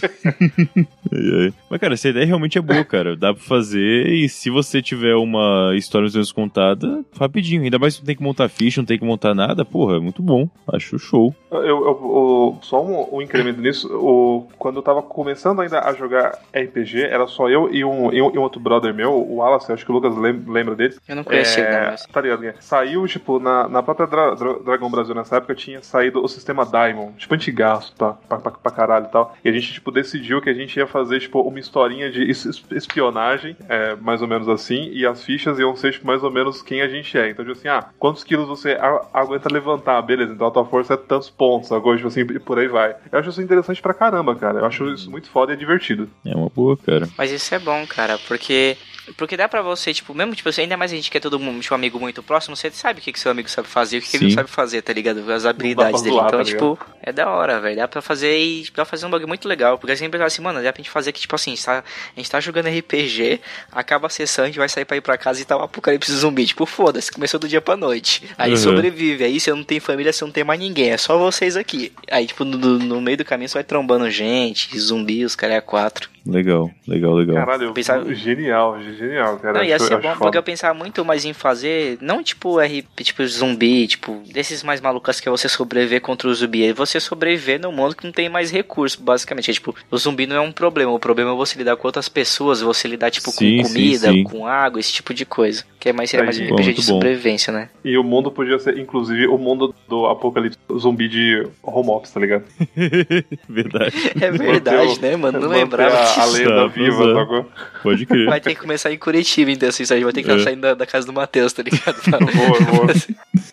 Mas, cara, essa ideia realmente é boa, cara. Dá pra fazer e se você tiver uma história mais menos contada, rapidinho. Ainda mais se não tem que montar ficha, não tem que montar nada, porra, é muito bom. Acho show. Eu, eu, eu só um, um, incremento nisso, o, quando eu tava começando ainda a jogar RPG, era só eu e um, e um, e um outro brother meu, o Wallace, acho que o Lucas lembra dele. Eu não conheci é, ele, mas... Tá ligado, né? Saiu, tipo, na, na própria Dra Dra Dragão Brasil nessa época tinha saído o sistema Diamond, tipo antigaço, tá? Pra, pra, pra caralho e tal. E a gente, tipo, decidiu que a gente ia fazer, tipo, uma historinha de espionagem, é, mais ou menos assim, e as fichas iam ser, tipo, mais ou menos quem a gente é. Então, tipo assim, ah, quantos quilos você aguenta levantar? Beleza, então a tua força é tantos pontos, agora, tipo assim, e por aí vai. Eu acho isso interessante pra caramba, cara. Eu acho isso muito foda e é divertido. É uma boa, cara. Mas isso é bom, cara, porque porque dá pra você, tipo, mesmo, tipo, ainda mais a gente que é todo mundo, tipo, amigo muito próximo, você sabe que, que seu amigo sabe fazer e o que, que, ele não sabe fazer, tá ligado? As habilidades dele. Então, tá tipo, é da hora, velho. Dá pra fazer e dá pra fazer um bagulho muito legal. Porque sempre assim, mano, dá pra gente fazer que, tipo assim, a gente tá, a gente tá jogando RPG, acaba a sessão, a gente vai sair pra ir pra casa e tá um apocalipse zumbi. Tipo, foda-se, começou do dia pra noite. Aí uhum. sobrevive. Aí você não tem família, você não tem mais ninguém. É só vocês aqui. Aí, tipo, no, no meio do caminho você vai trombando gente, zumbi, os caras é quatro. Legal, legal, legal. Caralho, pensava... genial, genial, cara. Não, ia ser bom porque eu pensava muito mais em fazer, não tipo RP, tipo zumbi, tipo, desses mais malucas que é você sobreviver contra o zumbi, é você sobreviver num mundo que não tem mais recurso, basicamente. É, tipo, o zumbi não é um problema, o problema é você lidar com outras pessoas, você lidar, tipo, sim, com comida, sim, sim. com água, esse tipo de coisa. Que é mais, seria mais um RPG de sobrevivência, né? E o mundo podia ser, inclusive, o mundo do apocalipse zumbi de home office, tá ligado? verdade. É verdade, né, mano? Não lembrava a lenda viva, sacou? Pode crer. Vai ter que começar em Curitiba, então, assim, a gente vai ter que estar é. saindo da, da, casa do Matheus, tá ligado? boa, boa.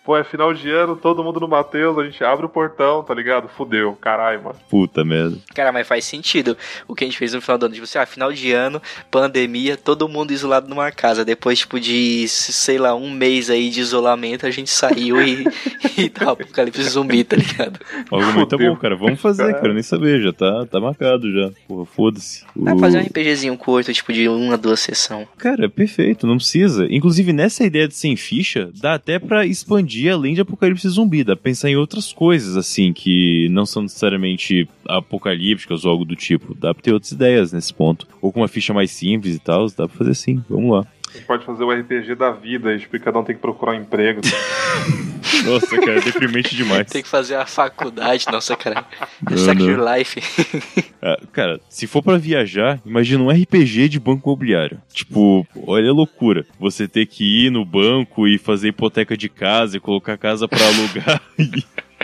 Pô, é final de ano, todo mundo no Matheus, a gente abre o portão, tá ligado? Fudeu, caralho, mano. Puta merda. Cara, mas faz sentido o que a gente fez no final do ano. Tipo assim, ah, final de ano, pandemia, todo mundo isolado numa casa. Depois, tipo, de, sei lá, um mês aí de isolamento, a gente saiu e, e tá apocalipse zumbi, tá ligado? Algo muito bom, cara. Vamos fazer, cara. Nem saber, já tá, tá marcado já. Porra, foda-se. Vai fazer um RPGzinho curto, tipo de uma, duas sessões. Cara, perfeito, não precisa. Inclusive, nessa ideia de sem ficha, dá até para expandir além de Apocalipse Zumbi, dá pra pensar em outras coisas, assim, que não são necessariamente apocalípticas ou algo do tipo. Dá pra ter outras ideias nesse ponto. Ou com uma ficha mais simples e tal, dá pra fazer assim. Vamos lá. A gente pode fazer o RPG da vida, tipo, cada um tem que procurar um emprego. Nossa, cara, é deprimente demais. Tem que fazer a faculdade, nossa, cara. Second Life. Ah, cara, se for para viajar, imagina um RPG de banco imobiliário. Tipo, olha a loucura. Você ter que ir no banco e fazer hipoteca de casa e colocar a casa para alugar.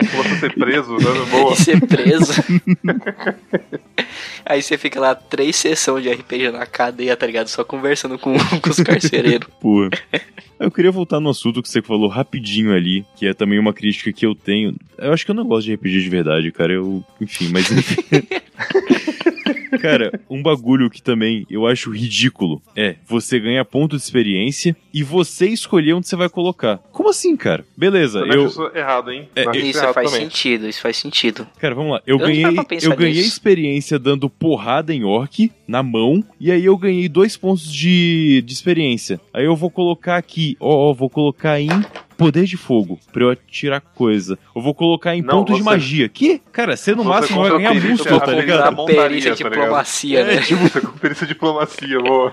Você ser preso, né? Boa. E ser preso. Aí você fica lá três sessões de RPG na cadeia, tá ligado? Só conversando com, com os carcereiros. Pô. Eu queria voltar no assunto que você falou rapidinho ali, que é também uma crítica que eu tenho. Eu acho que eu não gosto de RPG de verdade, cara. Eu, enfim, mas enfim. Cara, um bagulho que também eu acho ridículo é você ganha ponto de experiência e você escolher onde você vai colocar. Como assim, cara? Beleza, eu. eu... Isso errado, hein? É, isso errado faz também. sentido, isso faz sentido. Cara, vamos lá. Eu, eu ganhei, eu ganhei nisso. experiência dando porrada em orc na mão e aí eu ganhei dois pontos de, de experiência. Aí eu vou colocar aqui, ó, ó vou colocar em poder de fogo pra eu atirar coisa. Eu vou colocar em não, ponto você... de magia. Que? Cara, você no você máximo vai ganhar músculo, tá ligado? Perícia de tá diplomacia, né? É, tipo, você com perícia de diplomacia, boa.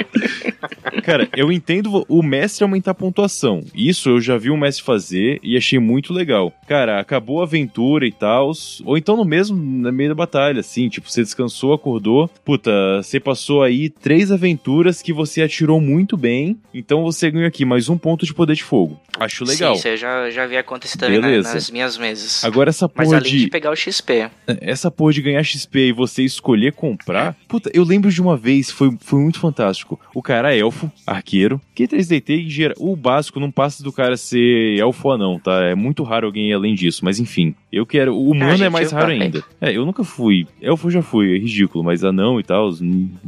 Cara, eu entendo o mestre aumentar a pontuação. Isso eu já vi o mestre fazer e achei muito legal. Cara, acabou a aventura e tal. Ou então no mesmo, no meio da batalha, assim, tipo, você descansou, acordou. Puta, você passou aí três aventuras que você atirou muito bem. Então você ganha aqui mais um ponto de poder de fogo. Acho legal. Isso eu já, já vi acontecer também nas minhas mesas. Agora essa Mas porra além de... de pegar o XP. Essa porra de ganhar XP e você escolher comprar. Puta, eu lembro de uma vez, foi, foi muito fantástico. O cara é elfo, arqueiro, que 3DT em geral. O básico não passa do cara ser elfo ou anão, tá? É muito raro alguém ir além disso, mas enfim. Eu quero. O humano é mais raro ainda. É, eu nunca fui. Elfo eu já fui, é ridículo, mas anão e tal.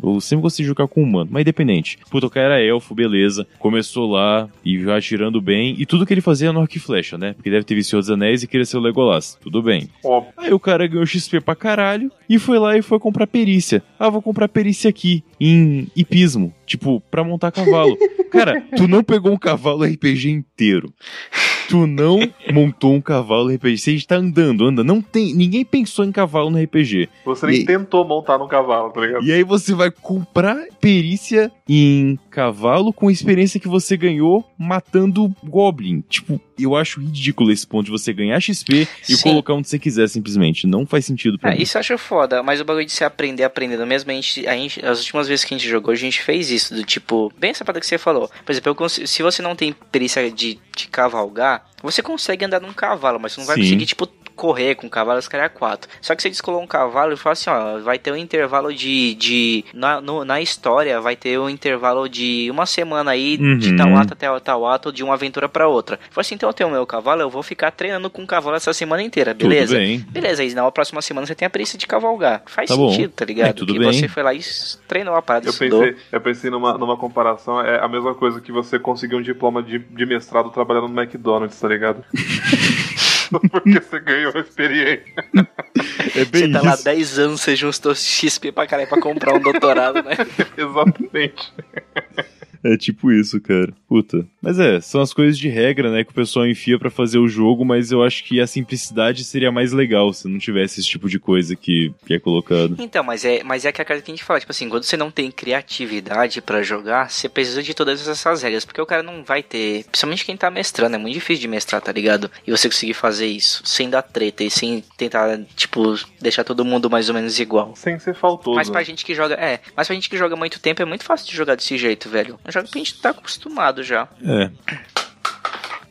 Eu sempre gostei de jogar com humano, mas independente. Puta, o cara era elfo, beleza. Começou lá e já atirando bem. E tudo que ele fazia no arco e flecha, né? Porque deve ter visto Senhor dos Anéis e queria ser o Legolas. Tudo bem. Óbvio. Aí o cara ganhou XP pra caralho e foi lá e foi comprar perícia. Ah, vou comprar perícia aqui, em hipismo. Tipo, pra montar cavalo. Cara, tu não pegou um cavalo RPG inteiro. Tu não montou um cavalo RPG. Você está andando, anda. Não tem. Ninguém pensou em cavalo no RPG. Você nem E- tentou montar num cavalo, tá ligado? E aí você vai comprar perícia em cavalo com a experiência que você ganhou matando Goblin. Tipo, eu acho ridículo esse ponto de você ganhar XP e Sim. colocar onde você quiser, simplesmente. Não faz sentido pra É, mim. isso eu acho foda, mas o bagulho de você aprender aprendendo mesmo, a gente, a gente, as últimas vezes que a gente jogou, a gente fez isso, do tipo, bem essa parada que você falou. Por exemplo, eu consigo- se você não tem perícia de, de cavalgar, você consegue andar num cavalo, mas você não vai Sim. conseguir, tipo, correr com o cavalo os caras quatro. Só que você descolou um cavalo e fala assim, ó, vai ter um intervalo de. de na, no- na história, vai ter um intervalo de uma semana aí, de Uhum. tal ato até tal ato, de uma aventura pra outra. Fala assim, então eu tenho o meu cavalo, eu vou ficar treinando com o cavalo essa semana inteira, beleza? Tudo bem. Beleza, aí na próxima semana você tem a perícia de cavalgar. Faz Tá bom. sentido, tá ligado? É, tudo que bem. você foi lá e treinou a parada, Eu estudou. pensei, eu pensei numa, numa comparação, é a mesma coisa que você conseguir um diploma de, de mestrado trabalhando no McDonald's, tá ligado? Porque você ganhou a experiência. É bem Você tá lá isso. 10 anos, você juntou XP pra caralho pra comprar um doutorado, né? Exatamente. É tipo isso, cara. Puta. Mas é, são as coisas de regra, né, que o pessoal enfia pra fazer o jogo, mas eu acho que a simplicidade seria mais legal se não tivesse esse tipo de coisa que, que é colocado. Então, mas é, mas é aquela coisa que a gente fala, tipo assim, quando você não tem criatividade pra jogar, você precisa de todas essas regras, porque o cara não vai ter, principalmente quem tá mestrando, é muito difícil de mestrar, tá ligado? E você conseguir fazer isso sem dar treta e sem tentar, tipo, deixar todo mundo mais ou menos igual. Sem ser faltoso. Mas pra gente que joga, é, mas pra gente que joga muito tempo é muito fácil de jogar desse jeito, velho. É jogo que a gente tá acostumado já. É.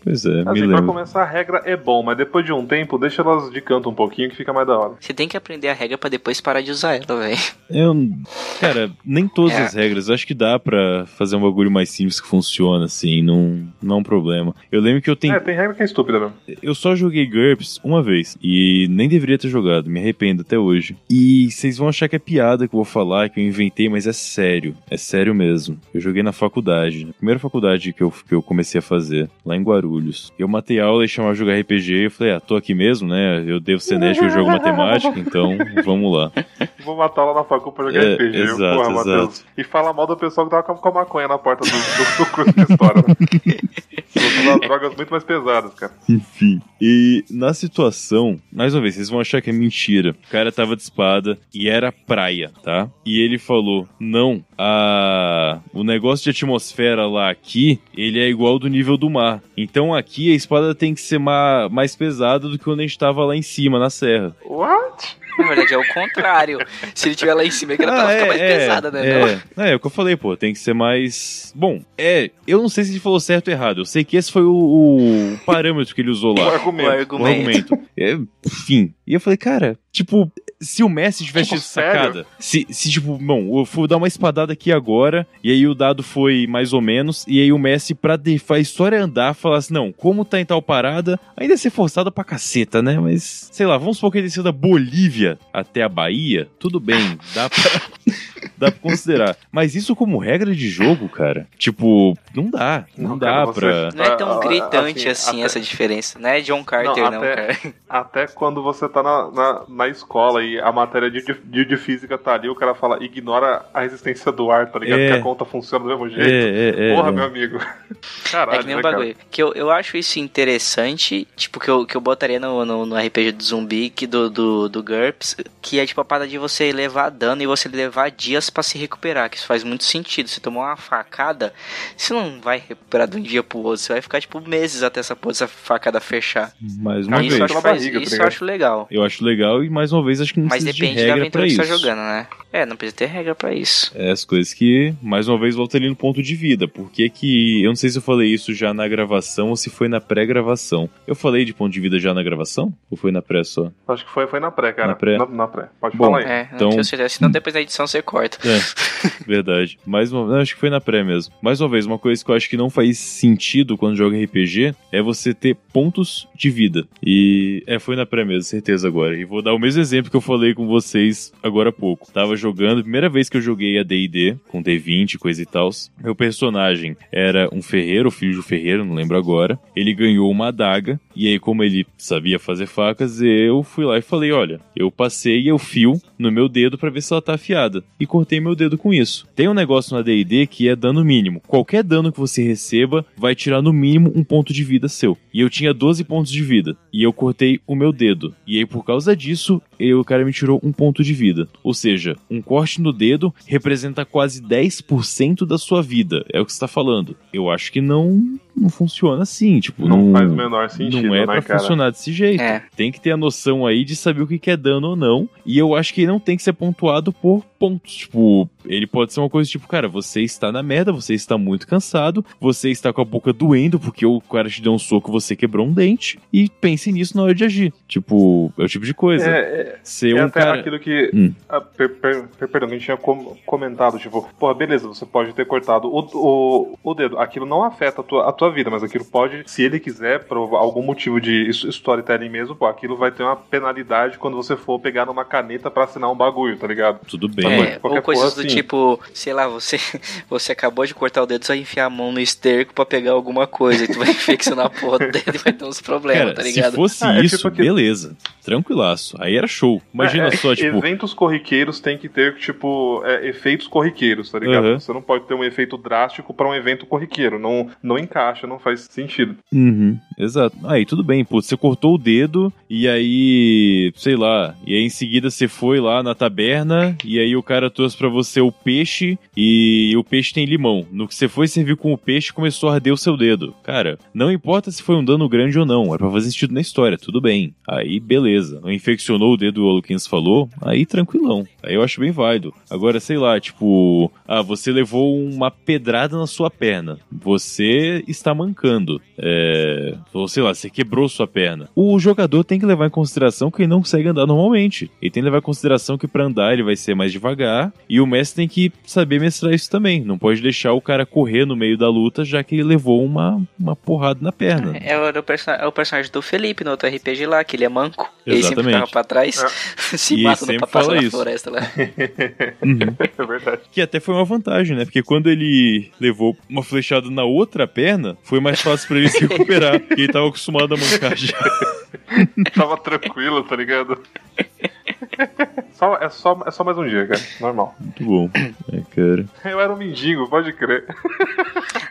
Pois é, me Assim, pra lembro. começar, a regra é bom, mas depois de um tempo, deixa elas de canto um pouquinho que fica mais da hora. Você tem que aprender a regra pra depois parar de usar ela, velho. Eu, cara, nem todas É. as regras. Eu acho que dá pra fazer um bagulho mais simples que funciona, assim, não, não é um problema. Eu lembro que eu tenho. É, tem regra que é estúpida mesmo. Eu só joguei GURPS uma vez. E nem deveria ter jogado, me arrependo até hoje. E vocês vão achar que é piada que eu vou falar, que eu inventei, mas é sério. É sério mesmo. Eu joguei na faculdade, na primeira faculdade que eu, que eu comecei a fazer, lá em Guarulhos. Eu matei aula e chamava jogar RPG. E eu falei, ah, tô aqui mesmo, né? Eu devo ser nerd que eu jogo matemática, então vamos lá. Vou matar lá na facu pra jogar É, RPG. exato, Porra, exato. E falar mal do pessoal que tava com- a maconha na porta do, do, do curso de história. Né? Drogas muito mais pesadas, cara. Enfim. E na situação, mais uma vez, vocês vão achar que é mentira. O cara tava de espada e era praia, tá? E ele falou: não, a... o negócio de atmosfera lá aqui, ele é igual do nível do mar. Então aqui a espada tem que ser ma- mais pesada do que quando a gente tava lá em cima, na serra. What? Na verdade é o contrário. Se ele tiver lá em cima, é que ela tá, fica mais pesada, né? não? É, é, é o que eu falei, pô, tem que ser mais. Bom, é, eu não sei se ele falou certo ou errado. Eu sei que esse foi o, o parâmetro que ele usou O lá. O argumento. O argumento. argumento. É, enfim. E eu falei, cara, tipo, se o Messi tivesse Tipo, sacada, se, se, tipo, bom, eu fui dar uma espadada aqui agora, e aí o dado foi mais ou menos, e aí o Messi, pra de, a história andar, falasse, não, como tá em tal parada, ainda ia ser forçado pra caceta, né? Mas, sei lá, vamos supor que ele desceu da Bolívia até a Bahia, tudo bem, dá pra. Dá pra considerar. Mas isso como regra de jogo, cara, tipo, não dá. Não, Não, dá cara, pra. Não é tão Ah, gritante assim, assim, até- essa diferença. Não é John Carter, Não, não, até- cara. Até quando você tá na, na, na escola e a matéria de, de, de física tá ali, o cara fala, ignora a resistência do ar, tá ligado? É. Que a conta funciona do mesmo É, jeito. é, é. Porra, é. meu amigo. Caralho, É que nem né, um cara? bagulho. Que eu, eu acho isso interessante, tipo, que eu, que eu botaria no, no, no RPG do zumbi, que do, do, do GURPS, GURPS, que é tipo a parada de você levar dano e você levar dias pra se recuperar, que isso faz muito sentido. Você tomou uma facada, você não vai recuperar de um dia pro outro, você vai ficar tipo meses até essa, porra, essa facada fechar. Mais uma isso eu vez. acho, faz- barriga, tá isso eu acho legal. Eu acho legal e mais uma vez acho que não Mas precisa de depende da regra aventura que isso. você tá jogando, né? É, não precisa ter regra pra isso. É as coisas que, mais uma vez, volta ali no ponto de vida. Por que que. Eu não sei se eu falei isso já na gravação ou se foi na pré-gravação. Eu falei de ponto de vida já na gravação? Ou foi na pré só? Acho que foi, foi na pré, cara. Na pré? Na, na pré. Pode Bom, falar aí. É, não Então- tenho certeza, senão depois da edição você corta. É, verdade. Mais uma não, acho que foi na pré mesmo. Mais uma vez, uma coisa que eu acho que não faz sentido quando joga RPG é você ter pontos de vida. E é, foi na pré mesmo, certeza agora. E vou dar o mesmo exemplo que eu falei com vocês agora há pouco. Tava jogando, primeira vez que eu joguei a D&D com D20, coisa e tal. Meu personagem era um ferreiro, filho de um ferreiro, não lembro agora. Ele ganhou uma adaga e aí como ele sabia fazer facas, eu fui lá e falei, olha, eu passei o fio no meu dedo pra ver se ela tá afiada e cortei meu dedo com isso. Tem um negócio na D&D que é dano mínimo. Qualquer dano que você receba vai tirar no mínimo um ponto de vida seu. E eu tinha 12 pontos de vida e eu cortei o meu dedo. E aí por causa disso, eu, o cara me tirou um ponto de vida. Ou seja, um corte no dedo representa quase 10% da sua vida. É o que você tá falando. Eu acho que não não funciona assim, tipo, Não não, faz o menor sentido, não é né, pra cara? funcionar desse jeito. É. Tem que ter a noção aí de saber o que que é dano ou não. E eu acho que não tem que ser pontuado por pontos. Tipo, ele pode ser uma coisa tipo, cara, você está na merda, você está muito cansado, você está com a boca doendo porque o cara te deu um soco, você quebrou um dente. E pense nisso na hora de agir. Tipo, é o tipo de coisa. É, é, Ser é um até cara. aquilo que. Hum. ah, per, per, per- perdão, a gente tinha com- comentado, tipo, porra, beleza, você pode ter cortado o, o, o dedo. Aquilo não afeta a tua, a tua vida, mas aquilo pode, se ele quiser, por algum motivo de storytelling mesmo, pô, aquilo vai ter uma penalidade quando você for pegar numa caneta pra assinar um bagulho, tá ligado? Tudo bem. É, ou coisas do assim. tipo, sei lá, você, você acabou de cortar o dedo, você vai enfiar a mão no esterco pra pegar alguma coisa, e tu vai infeccionar a porra do dedo e vai ter uns problemas, Cara, tá se ligado? fosse Ah, é isso, tipo aquele- beleza. Tranquilaço. Aí era show. Imagina É, é, só, tipo. Eventos corriqueiros tem que ter, tipo, é, efeitos corriqueiros, tá ligado? Uhum. Você não pode ter um efeito drástico pra um evento corriqueiro. Não, não encaixa, não faz sentido. Uhum, exato. Aí tudo bem, pô, você cortou o dedo e aí, sei lá, e aí em seguida você foi lá na taberna e aí o cara trouxe pra você o peixe e o peixe tem limão. No que você foi servir com o peixe começou a arder o seu dedo. Cara, não importa se foi um dano grande ou não, é pra fazer sentido na história, tudo bem. Aí beleza, não infeccionou o dedo, o Aluquins falou, aí tranquilão. Aí eu acho bem válido. Agora, sei lá, tipo, ah, você levou uma pedrada na sua perna. Você está mancando. É. Ou sei lá, você quebrou sua perna. O jogador tem que levar em consideração que ele não consegue andar normalmente. Ele tem que levar em consideração que pra andar ele vai ser mais devagar. E o mestre tem que saber mestrar isso também. Não pode deixar o cara correr no meio da luta, já que ele levou uma, uma porrada na perna. É o, perso- é o personagem do Felipe no outro RPG lá, que ele é manco. Ele sempre Exatamente. ficava pra trás, se E mata no papasso na isso. floresta lá. Uhum. É verdade. Que até foi uma vantagem, né? Porque quando ele levou uma flechada na outra perna, foi mais fácil pra ele se recuperar. porque ele tava acostumado a mancar já. Tava tranquilo, tá ligado? Só, é, só, é só mais um dia, cara. Normal. Muito bom. É, cara. Eu era um mendigo, pode crer.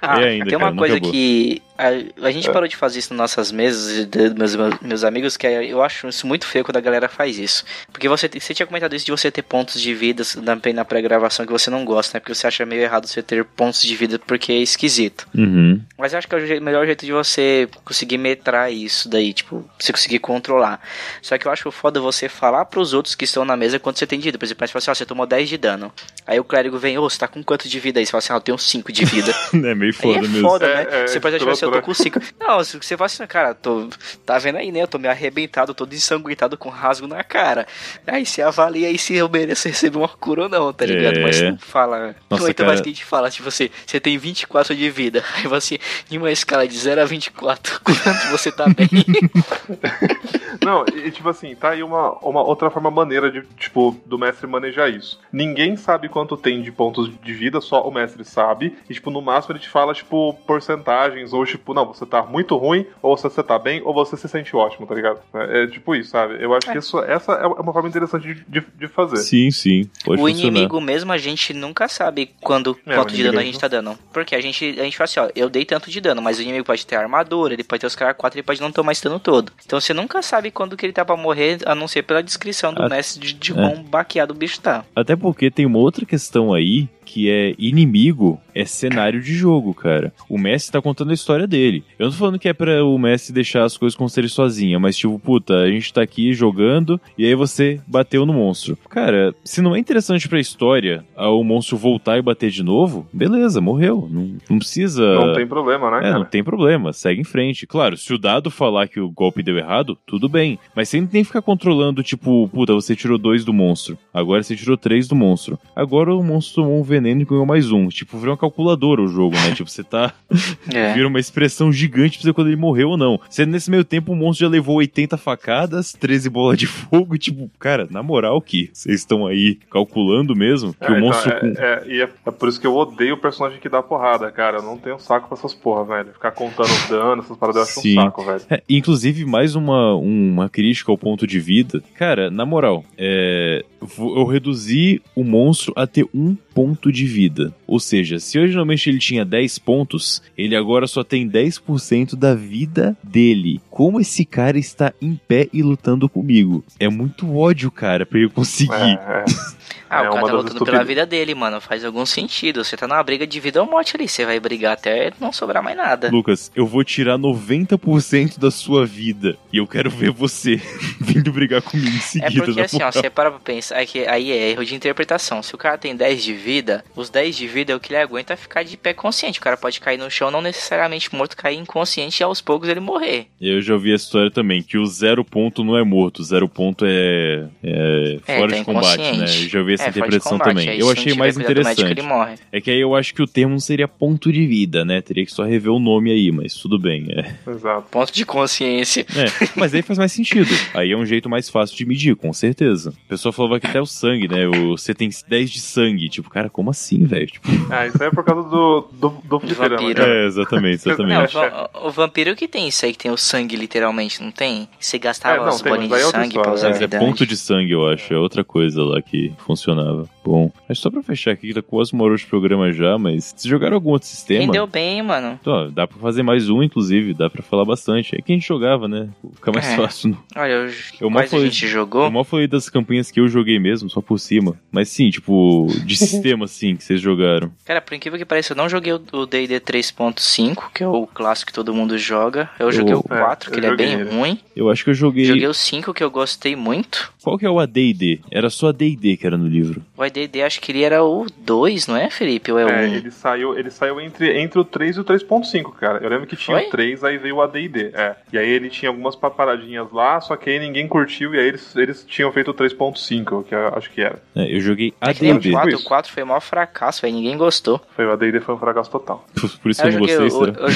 Ah, É ainda, tem uma cara, não coisa acabou. que a, a gente parou de fazer isso nas nossas mesas, de- meus, meus amigos, que é- eu acho isso muito feio quando a galera faz isso. Porque você, você tinha comentado isso de você ter pontos de vida na, na pré-gravação que você não gosta, né? Porque você acha meio errado você ter pontos de vida porque é esquisito. Uhum. Mas eu acho que é o je- melhor jeito de você conseguir metrar isso daí, tipo, você conseguir controlar. Só que eu acho foda você falar pros outros que estão na mesa quanto você tem de vida. Por exemplo, você fala assim, ó, você tomou 10 de dano. Aí o clérigo vem, ô, você tá com quanto de vida aí? Você fala assim, ah, eu tenho 5 de vida. É meio Aí foda é mesmo. foda, É, né? é, você pode achar assim, eu tô escroto, com 5. Não, se você fala assim, cara, tô. Tá vendo aí, né? Eu tô meio arrebentado, todo ensanguentado com rasgo na cara. Aí você avalia aí se eu mereço receber uma cura ou não, tá ligado? É. Mas não fala. Nossa, Ou então cara. mais que a gente fala, tipo, você, você tem 24 de vida. Aí você, em uma escala de 0 a 24, quanto você tá bem? Não, e tipo assim, tá aí uma, uma outra forma maneira de, tipo, do mestre manejar isso. Ninguém sabe quanto tem de pontos de vida, só o mestre sabe. E, tipo, no máximo ele te fala, tipo, porcentagens ou, tipo, não, você tá muito ruim, ou você tá bem, ou você se sente ótimo, tá ligado? É, é tipo isso, sabe? Eu acho que isso, essa é uma forma interessante de, de, de fazer. Sim, sim. Pode o funcionar. inimigo mesmo, a gente nunca sabe quando, É, quanto de dano a gente tá dando. Porque a gente, a gente fala assim, ó, eu dei tanto de dano, mas o inimigo pode ter armadura, ele pode ter os caras 4, ele pode não tomar esse dano todo. Então você nunca sabe quando que ele tá pra morrer, a não ser pela descrição do mestre de, de é. quão baqueado o bicho tá. Até porque tem uma outra questão aí que é inimigo é cenário de jogo, cara. O Messi tá contando a história dele. Eu não tô falando que é pra o Messi deixar as coisas acontecerem sozinha, mas tipo, puta, a gente tá aqui jogando e aí você bateu no monstro. Cara, se não é interessante pra história o monstro voltar e bater de novo, beleza, morreu. Não, não precisa. Não tem problema, né, É, cara? não tem problema, segue em frente. Claro, se o dado falar que o golpe deu errado, tudo bem. Mas você não tem que ficar controlando, tipo, puta, você tirou dois do monstro. Agora você tirou três do monstro. Agora o monstro tomou um veneno e ganhou mais um. Tipo, virou uma calculadora o jogo, né? tipo, você tá. É. Vira uma expressão gigante pra você quando ele morreu ou não. Você, nesse meio tempo, o monstro já levou 80 facadas, 13 bolas de fogo. Tipo, cara, na moral que vocês estão aí calculando mesmo que É, o então, monstro. é, com- é, e é, é por isso que eu odeio o personagem que dá porrada, cara. Eu não tenho saco pra essas porra, velho. Ficar contando os danos, essas paradas, eu acho Sim. um saco, velho. É, inclusive, mais uma, uma crítica ao ponto de vida. Cara, na moral, é, eu reduzi o monstro a ter um ponto de vida. Ou seja, se originalmente ele tinha 10 pontos, ele agora só tem 10% da vida dele. Como esse cara está em pé e lutando comigo? É muito ódio, cara, pra ele conseguir. É, é. Ah, É o cara tá lutando pela vida dele, mano. Faz algum sentido. Você tá numa briga de vida ou morte ali. Você vai brigar até não sobrar mais nada. Lucas, eu vou tirar 90% da sua vida e eu quero ver você vindo brigar comigo em É seguida. porque na assim, ó, moral. você para pra pensar é que aí é erro de interpretação. Se o cara tem 10 de vida, os 10 de vida é o que ele aguenta ficar de pé consciente. O cara pode cair no chão, não necessariamente morto, cair inconsciente e aos poucos ele morrer. Eu já ouvi essa história também, que o zero ponto não é morto, o zero ponto é, é É, fora tá de combate, né? Eu já ouvi essa É, fora de interpretação combate. também. Aí, eu achei não mais interessante. ele morre. É que aí eu acho que o termo não seria ponto de vida, né? Teria que só rever o nome aí, mas tudo bem. É. Exato. Ponto de consciência. É, mas aí faz mais sentido. Aí é um jeito mais fácil de medir, com certeza. A pessoa falava que até o sangue, né? O, você tem 10 de sangue. Tipo, cara, como assim, velho? Tipo, Ah, isso aí é por causa do, do, do fliperama, vampiro. é, exatamente, Não, exatamente. o, va- o vampiro que tem isso aí, que tem o sangue literalmente, não tem? Você gastava É, não, as tem, bolinhas de é sangue pra usar Mas é ponto de sangue, eu acho. É outra coisa lá que funcionava. Bom, mas só pra fechar aqui, que tá quase uma hora de programa já, mas vocês jogaram algum outro sistema? Rendeu bem, mano. Ó, dá pra fazer mais um, inclusive, dá pra falar bastante. É que a gente jogava, né? Fica mais É. fácil. Olha, eu, Eu mal quase a falei- gente Eu jogou. mal falei das campanhas que eu joguei mesmo, só por cima. Mas sim, tipo, de sistema, assim, que vocês jogaram. Cara, por incrível que pareça, eu não joguei o D&D 3.5, que é o clássico que todo mundo joga. Eu joguei o Eu- 4, é, que eu ele é joguei bem ele. ruim. Eu acho que eu joguei. Joguei o 5, que eu gostei muito. Qual que é o AD&D? Era só AD&D que era no livro. O AD&D, acho que ele era o 2, não é, Felipe? Ou é o É, 1? ele saiu, ele saiu entre, entre o 3 e o 3.5, cara. Eu lembro que tinha Foi? o 3, aí veio o AD&D. É. E aí ele tinha algumas paradinhas lá, só que aí ninguém curtiu, e aí eles, eles tinham feito o 3.5, que eu acho que era. É, eu joguei É que nem o AD&D. 4, Isso. o 4 foi o maior fracasso, velho. Ninguém gostou. Foi o AD&D foi um fracasso total. Por isso Eu que eu não joguei, gostei, eu, será?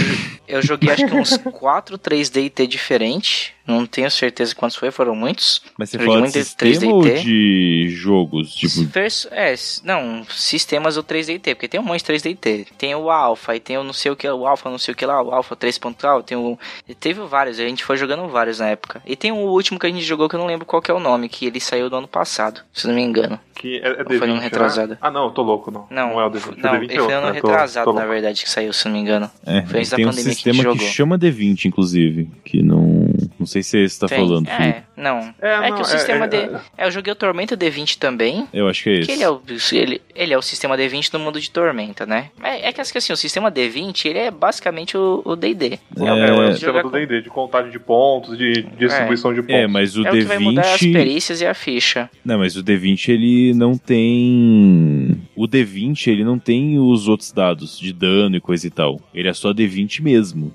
eu, eu joguei acho que uns 4 3D diferentes. Não tenho certeza quantos foi, foram muitos. Mas você fala de sistema ou 3DT. de jogos? Tipo, Verso, é, não, sistemas do 3DT, porque tem um monte de 3DT. Tem o Alpha, e tem o não sei o que, o Alpha não sei o que lá, o Alpha 3.0, tem o... Teve vários, a gente foi jogando vários na época. E tem o último que a gente jogou que eu não lembro qual que é o nome, que ele saiu do ano passado, se não me engano. Que é, é foi no D20, retrasado? né? Ah, não, eu tô louco, não. Não, é o D20. não, o ele D20 é foi outro, ano né? Tô- retrasado, tô na louco. verdade, que saiu, se não me engano. é, Foi antes da tem um pandemia que a gente sistema que, chama D20, inclusive, que não... Não sei se é esse que tá Tem, falando. É, não. É, É, não, que o é- sistema é- D... é- É, eu joguei o Tormenta D20 também. Eu acho que é esse. Que ele é, o, ele, ele é o sistema D20 no mundo de Tormenta, né? É, é que assim, o sistema D20, ele é basicamente o D&D. É, é, o Jogar sistema do D&D, de contagem de pontos, de distribuição de pontos. É, mas o é o que vai mudar as D20... perícias e a ficha. Não, mas o D20 ele não tem. O D20 ele não tem os outros dados de dano e coisa e tal. Ele é só D20 mesmo.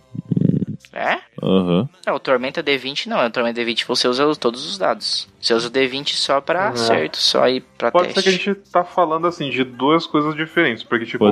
É? Aham. Não, o Tormenta D20 não. O Tormenta D20 você usa todos os dados. Você usa o D20 só pra Uhum. acerto, só aí pra Pode teste. ser que a gente tá falando assim de duas coisas diferentes, porque tipo,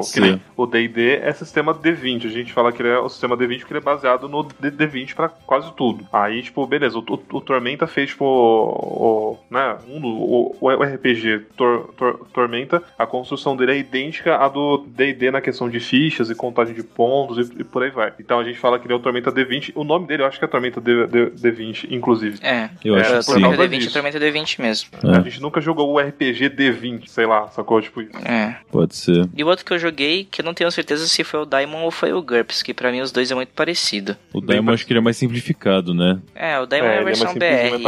o D&D é sistema D20, a gente fala que ele é o sistema D20 porque ele é baseado no D- D20 pra quase tudo. Aí, tipo, beleza, o, o, o Tormenta fez tipo o, o- né, um o, o RPG Tor- Tor- Tormenta, a construção dele é idêntica à do D&D na questão de fichas e contagem de pontos e, e por aí vai. Então a gente fala que ele é o Tormenta D20, o nome dele eu acho que é Tormenta D, D, D20, inclusive. É, Eu É, acho é, que sim. Tormenta causa D20 é Tormenta D20 mesmo. É. A gente nunca jogou o RPG D20, sei lá, sacou? Tipo isso. É. Pode ser. E o outro que eu joguei, que eu não tenho certeza se foi o Daimon ou foi o GURPS, que pra mim os dois é muito parecido. O Bem Daimon acho que ele é mais simplificado, né? É, o Daimon É, é, a é versão BR,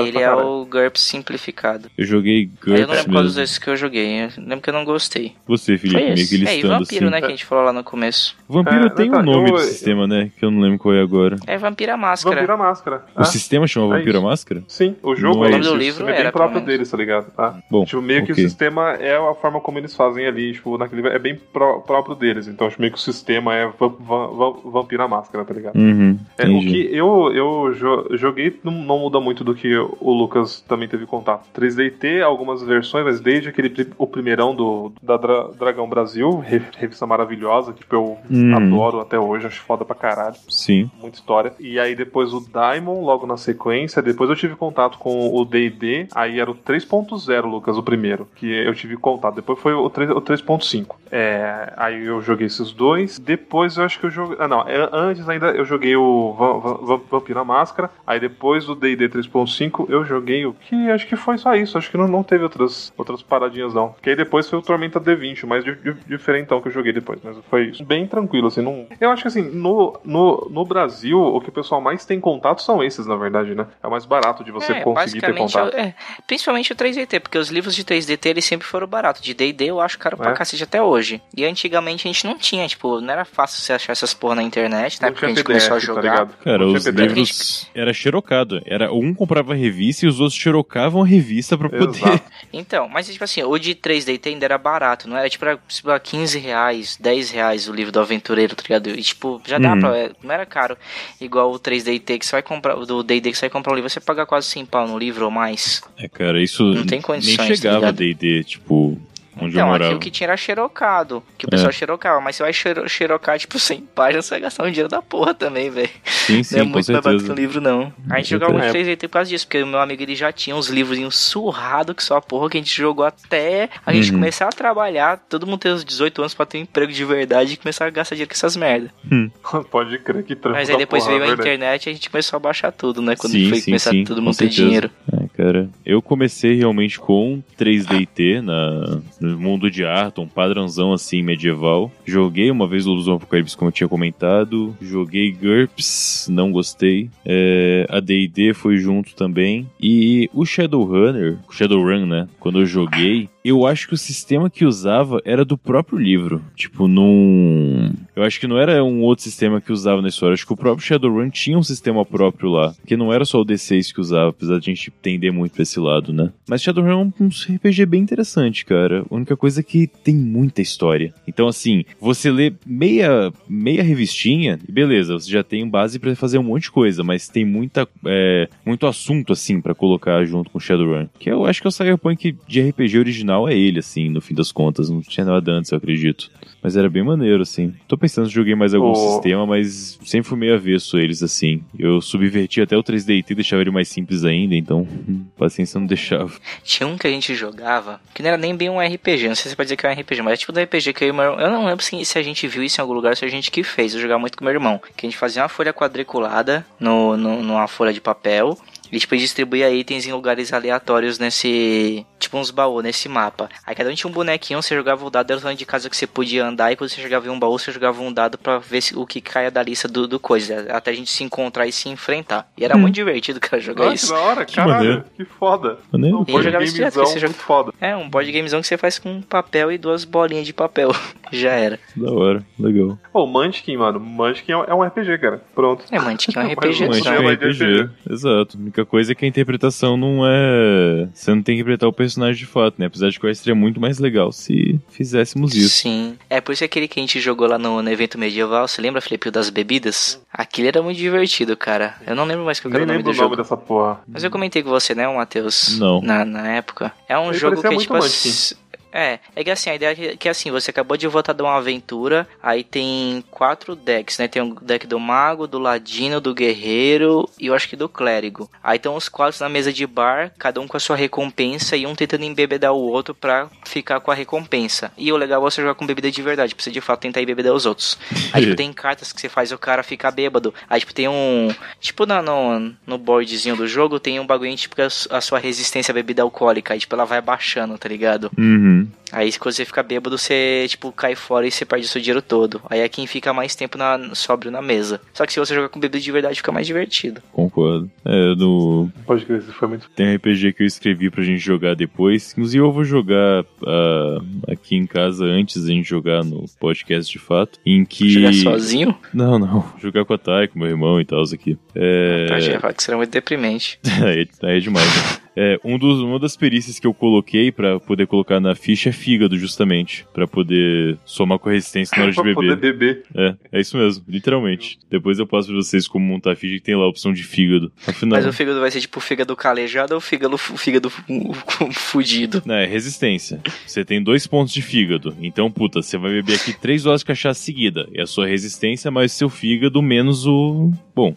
ele é caralho. o GURPS simplificado. Eu joguei Aí eu não GURPS lembro qual dos dois que eu joguei, eu lembro que eu não gostei. Você, Felipe, meio que É, e Vampiro, assim. né, que a gente falou lá no começo. Vampiro É, tem tá, um nome eu- do sistema, né? Que eu não lembro qual é agora. É Vampira Máscara. Vampira Máscara. O Ah, sistema chama é Vampiro isso. Máscara? Sim, o jogo é é livro é era, bem próprio pelo menos. deles, tá ligado? Ah. Bom, Tipo, meio que ok. o sistema é a forma como eles fazem ali, tipo, naquele é bem pró- próprio deles. Então, acho meio que o sistema é va va va Vampira Máscara, tá ligado? Uhum, É, o que eu, eu jo- joguei não, não muda muito do que o Lucas também teve contato. 3DT, algumas versões, mas desde aquele pri- o primeirão do da Dra- Dragão Brasil, re- revista maravilhosa, que tipo, eu Hum. adoro até hoje, acho foda pra caralho. Sim. muita história. E aí depois o Daimon, logo na sequência. Depois eu tive contato com o D&D. Aí era o 3.0, Lucas, o primeiro. Que eu tive contato. Depois foi o 3 o 3.5. É, aí eu joguei esses dois. Depois eu acho que eu joguei... Ah, não. é, Antes ainda eu joguei o Va- Va- Va- Vampira Máscara. Aí depois do D&D 3.5 eu joguei o que... Acho que foi só isso. Acho que não, não teve outras, outras paradinhas, não. Que aí depois foi o Tormenta D20, o mais di- di- diferentão que eu joguei depois. Mas foi isso. Bem tranquilo, assim. Não... Eu acho que assim, no, no, no Brasil, o que o pessoal mais tem contato são esses, na verdade, né? É o mais barato de você é, conseguir ter contato. é, principalmente o 3DT, porque os livros de 3DT eles sempre foram baratos. De D&D eu acho caro pra É. cacete até hoje. E antigamente a gente não tinha, tipo, não era fácil você achar essas porra na internet, né? Porque a gente começou a PDF, tá jogar. ligado? Cara, Não os PDF. livros era xerocado. Era um comprava revista e os outros xerocavam a revista pra poder. Exato. Então, mas tipo assim, o de 3DT ainda era barato, não era tipo, era, lá, 15 reais, 10 reais o livro do aventureiro, tá ligado? E tipo, já dá Uhum. pra. é, Não era caro. Igual o 3DT que você vai comprar, do DD que você vai comprar um livro, você paga quase 100 pau no livro ou mais. É, cara, isso Não tem nem condições, tá chegava a ligado? D&D, tipo, onde eu Então, morava. aquilo que tinha era xerocado, que o pessoal É. xerocava, mas você vai xero- xerocar, tipo, 100 páginas, você vai gastar um dinheiro da porra também, velho. Sim, sim, Não é muito mais barato que o livro, não. A gente jogava muito certeza. 3DT por causa disso, porque o meu amigo ele já tinha uns livros surrados que só a porra que a gente jogou até a gente Uhum. começar a trabalhar, todo mundo ter os 18 anos pra ter um emprego de verdade e começar a gastar dinheiro com essas merda. Pode crer que trampo Mas aí depois porra, veio a verdade. internet e a gente começou a baixar tudo, né? Quando Sim, foi sim, começar sim, todo mundo ter certeza. dinheiro. É, cara, eu comecei realmente com 3DT na, no mundo de Arton, padrãozão assim, medieval. Joguei uma vez o Lobos do Apocalipse, como eu tinha comentado. Joguei GURPS, não gostei. É, a D&D foi junto também. E o Shadowrunner, o Shadowrun, né? Quando eu joguei, eu acho que o sistema que usava era do próprio livro. Tipo, num... Eu acho que não era um outro sistema que usava na história. Acho que o próprio Shadowrun tinha um sistema próprio lá. Que não era só o D6 que usava, apesar de a gente tender muito pra esse lado, né? Mas Shadowrun é um RPG bem interessante, cara. A única coisa é que tem muita história. Então, assim, você lê meia, meia revistinha e beleza, você já tem base pra fazer um monte de coisa, mas tem muita, é, muito assunto, assim, pra colocar junto com Shadowrun. Que eu acho que é o Cyberpunk de RPG original é ele, assim, no fim das contas. Não tinha nada antes, eu acredito. Mas era bem maneiro, assim. Tô pensando se joguei mais algum O- sistema, mas sempre fui meio avesso eles, assim. Eu subverti até o 3DT e deixava ele mais simples ainda, então hum, paciência não deixava. Tinha um que a gente jogava, que não era nem bem um RPG, não sei se você pode dizer que é um RPG, mas é tipo do RPG que eu e meu irmão. Eu não lembro se, se a gente viu isso em algum lugar, se a gente que fez. Eu jogava muito com meu irmão. Que a gente fazia uma folha quadriculada no, no, numa folha de papel. E tipo, distribuía itens em lugares aleatórios nesse. Tipo uns baús nesse mapa. Aí cada um tinha um bonequinho, você jogava o dado, era o de casa que você podia andar. E quando você jogava em um baú, você jogava um dado pra ver se, o que caia da lista do, do coisa. Até a gente se encontrar e se enfrentar. E era muito divertido, cara, jogar Nossa, isso. que da hora, maneiro. caralho. Que foda. Maneiro, Um board direto, gamezão esse jogo- muito foda. É, um board gamezão que você faz com papel e duas bolinhas de papel. Já era. Da hora, legal. Pô, o Munchkin, mano. Munchkin é um RPG, cara. Pronto. É, Mantic é um RPG. Munchkin é um é RPG, exato. A única coisa é que a interpretação não é. Você não tem que interpretar o personagem de fato, né? Apesar de que eu seria muito mais legal se fizéssemos isso. Sim. É por isso que aquele que a gente jogou lá no, no evento medieval, você lembra, Felipe, o das bebidas? Aquele era muito divertido, cara. Eu não lembro mais qual que Nem era o nome lembro do nome jogo. dessa porra. Mas eu comentei com você, né, Matheus? Não. Na, na época. É um Ele jogo que é tipo Munchkin. É, é que assim, a ideia é que, que assim, você acabou de voltar de uma aventura, aí tem quatro decks, né? Tem o deck do mago, do ladino, do guerreiro e eu acho que do clérigo. Aí estão os quatro na mesa de bar, cada um com a sua recompensa e um tentando embebedar o outro pra ficar com a recompensa. E o legal é você jogar com bebida de verdade, pra você de fato tentar embebedar os outros. Aí tipo, tem cartas que você faz o cara ficar bêbado. Aí tipo, tem um. Tipo na- no, no boardzinho do jogo, tem um bagulho tipo a a sua resistência à bebida alcoólica. Aí tipo, ela vai baixando, tá ligado? Uhum. hmm Aí quando você fica bêbado, você, tipo, cai fora e você perde o seu dinheiro todo. Aí é quem fica mais tempo na, sóbrio na mesa. Só que se você jogar com bebida de verdade, fica mais divertido. Concordo. É, no... Pode crer, isso foi muito. tem um RPG que eu escrevi pra gente jogar depois. Inclusive eu vou jogar ah, aqui em casa antes da gente jogar no podcast de fato. Em que. Jogar sozinho, Não, não. Jogar com a Thay, com meu irmão e tal, isso aqui. É. tá, já que será muito deprimente. aí, aí é demais, né? É, um dos, uma das perícias que eu coloquei pra poder colocar na ficha é fígado, justamente. Pra poder somar com a resistência na hora de pra poder beber. beber. É, é isso mesmo, literalmente. Depois eu passo pra vocês como montar a ficha que tem lá a opção de fígado. Afinal, Mas o fígado vai ser tipo o fígado calejado ou o fígado, o fígado fu- fudido? Não, é resistência. Você tem dois pontos de fígado. Então, puta, você vai beber aqui três doses de cachaça seguida. É a sua resistência mais seu fígado menos o. Bom,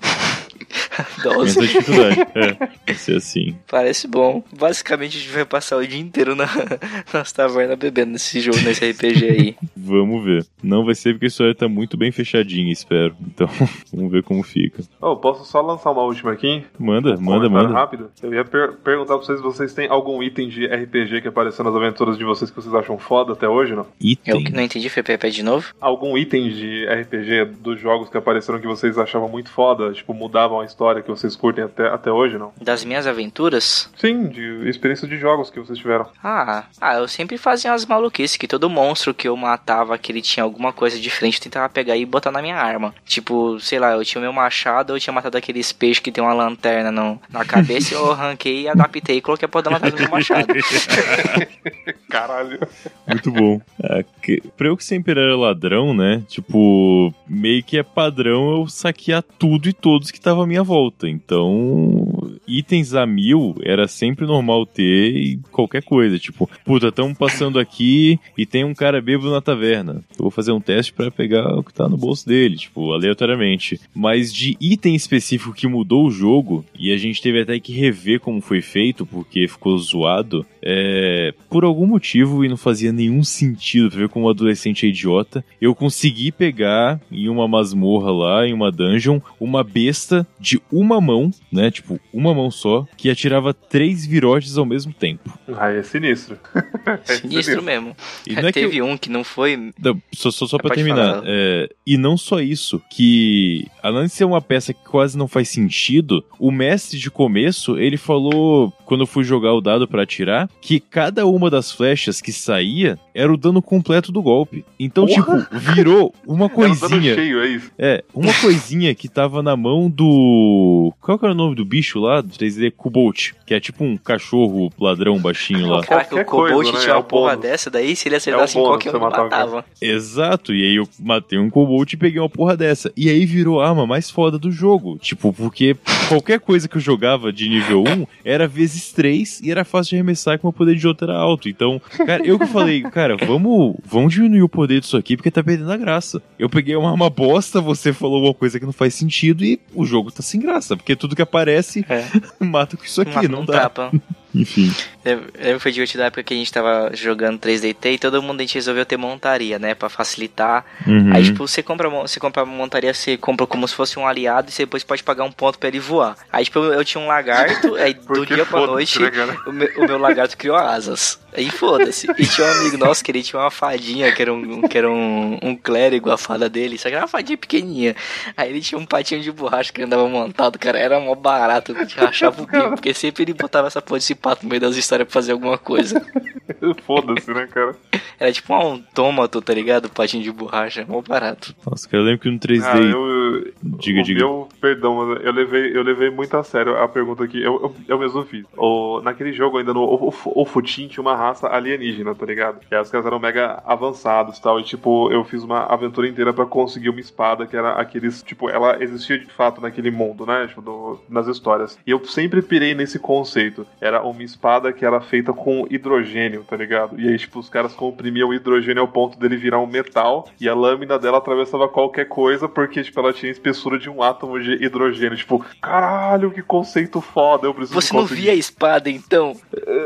menos Nossa, a dificuldade. É, vai ser assim. parece bom. Basicamente a gente vai passar o dia inteiro na, nas tavernas bebendo nesse jogo, nesse RPG aí. Vamos ver. Não vai ser porque a história tá muito bem fechadinha, espero. Então, vamos ver como fica. Oh, posso só lançar uma última aqui? Manda, Um manda, manda. rápido. Eu ia per- perguntar pra vocês se vocês têm algum item de RPG que apareceu nas aventuras de vocês que vocês acham foda até hoje, não? Eu que Item. não entendi, foi Pepe de novo? Algum item de RPG dos jogos que apareceram que vocês achavam muito foda, tipo, mudavam a história que vocês curtem até, até hoje, não? Das minhas aventuras? Sim, de experiência de jogos que vocês tiveram. Ah, ah, eu sempre fazia umas maluquices que todo monstro que eu matava, que ele tinha alguma coisa diferente, eu tentava pegar e botar na minha arma. Tipo, sei lá, eu tinha o meu machado, eu tinha matado aqueles peixes que tem uma lanterna no, na cabeça, eu arranquei, adaptei e coloquei a porra da lanterna no meu machado. Caralho. Muito bom. É, que, pra eu que sempre era ladrão, né? Tipo, meio que é padrão eu saquear tudo e todos que tava minha volta. Então, itens a mil era sempre normal ter e qualquer coisa. Tipo, puta, tamo passando aqui e tem um cara bêbado na taverna. Eu vou fazer um teste pra pegar o que tá no bolso dele, tipo, aleatoriamente. Mas de item específico que mudou o jogo, e a gente teve até que rever como foi feito, porque ficou zoado, é, por algum motivo, e não fazia nenhum sentido, pra ver como um adolescente é idiota, eu consegui pegar em uma masmorra lá, em uma dungeon, uma besta de uma mão, né? Tipo, uma mão só, que atirava três virotes ao mesmo tempo. Aí é sinistro. é Sinistro mesmo. E não é que eu- Teve um que não foi. não, só, só, só pra Pode terminar. falar. é, e não só isso, que além de ser uma peça que quase não faz sentido, o mestre de começo, ele falou, quando eu fui jogar o dado pra atirar, que cada uma das flechas que saía era o dano completo do golpe. Então, Porra! tipo, virou uma Era um dano coisinha. cheio, é isso. É, uma coisinha que tava na mão do. Qual que era o nome do bicho lá? Do 3D Kubolt, que é tipo um cachorro ladrão baixinho lá. Caraca, o Kobold né? tinha É uma o porra dessa, daí se ele acertasse É em qualquer um, matava. Exato, e aí eu matei um Kobold e peguei uma porra dessa. E aí virou a arma mais foda do jogo. Tipo, porque qualquer coisa que eu jogava de nível 1 era vezes 3 e era fácil de arremessar com o poder de outro era alto. Então, cara, eu que falei, cara, vamos, vamos diminuir o poder disso aqui porque tá perdendo a graça. Eu peguei uma arma bosta, você falou uma coisa que não faz sentido e o jogo tá sem graça, porque tudo que aparece É. mata com isso aqui, Mata não um dá. tapa. Enfim. Que foi divertido na época que a gente tava jogando 3DT e todo mundo a gente resolveu ter montaria, né? Pra facilitar. Uhum. Aí, tipo, você compra, você compra a montaria, você compra como se fosse um aliado e você depois pode pagar um ponto pra ele voar. Aí, tipo, eu, eu tinha um lagarto, aí do dia pra noite, né, cara? o meu, o meu lagarto criou asas. Aí foda-se. E tinha um amigo nosso que ele tinha uma fadinha, que era um, que era um, um clérigo, a fada dele, só que era uma fadinha pequenininha. Aí ele tinha um patinho de borracha que andava montado, cara, era mó barato, te rachava o bico, porque sempre ele botava essa porra desse pato no meio das histórias pra fazer alguma coisa. Foda-se, né, cara? Era tipo um autômato, tá ligado? Patinho de borracha, mó barato. Nossa, cara, eu lembro que no 3D. Ah, eu, Diga, o diga. Meu, perdão, mas eu levei, eu levei muito a sério a pergunta aqui. Eu, eu, eu mesmo fiz. O, naquele jogo, ainda no o, o, o Futin, tinha uma raça alienígena, tá ligado? E aí os caras eram mega avançados e tal. E tipo, eu fiz uma aventura inteira pra conseguir uma espada que era aqueles. Tipo, ela existia de fato naquele mundo, né? Tipo, do- nas histórias. E eu sempre pirei nesse conceito. Era uma espada que era feita com hidrogênio, tá ligado? E aí, tipo, os caras comprimiam o hidrogênio ao ponto dele virar um metal. E a lâmina dela atravessava qualquer coisa porque, tipo, ela tinha a espessura de um átomo de hidrogênio. Tipo, caralho, que conceito foda. Eu preciso Você não via a espada, então?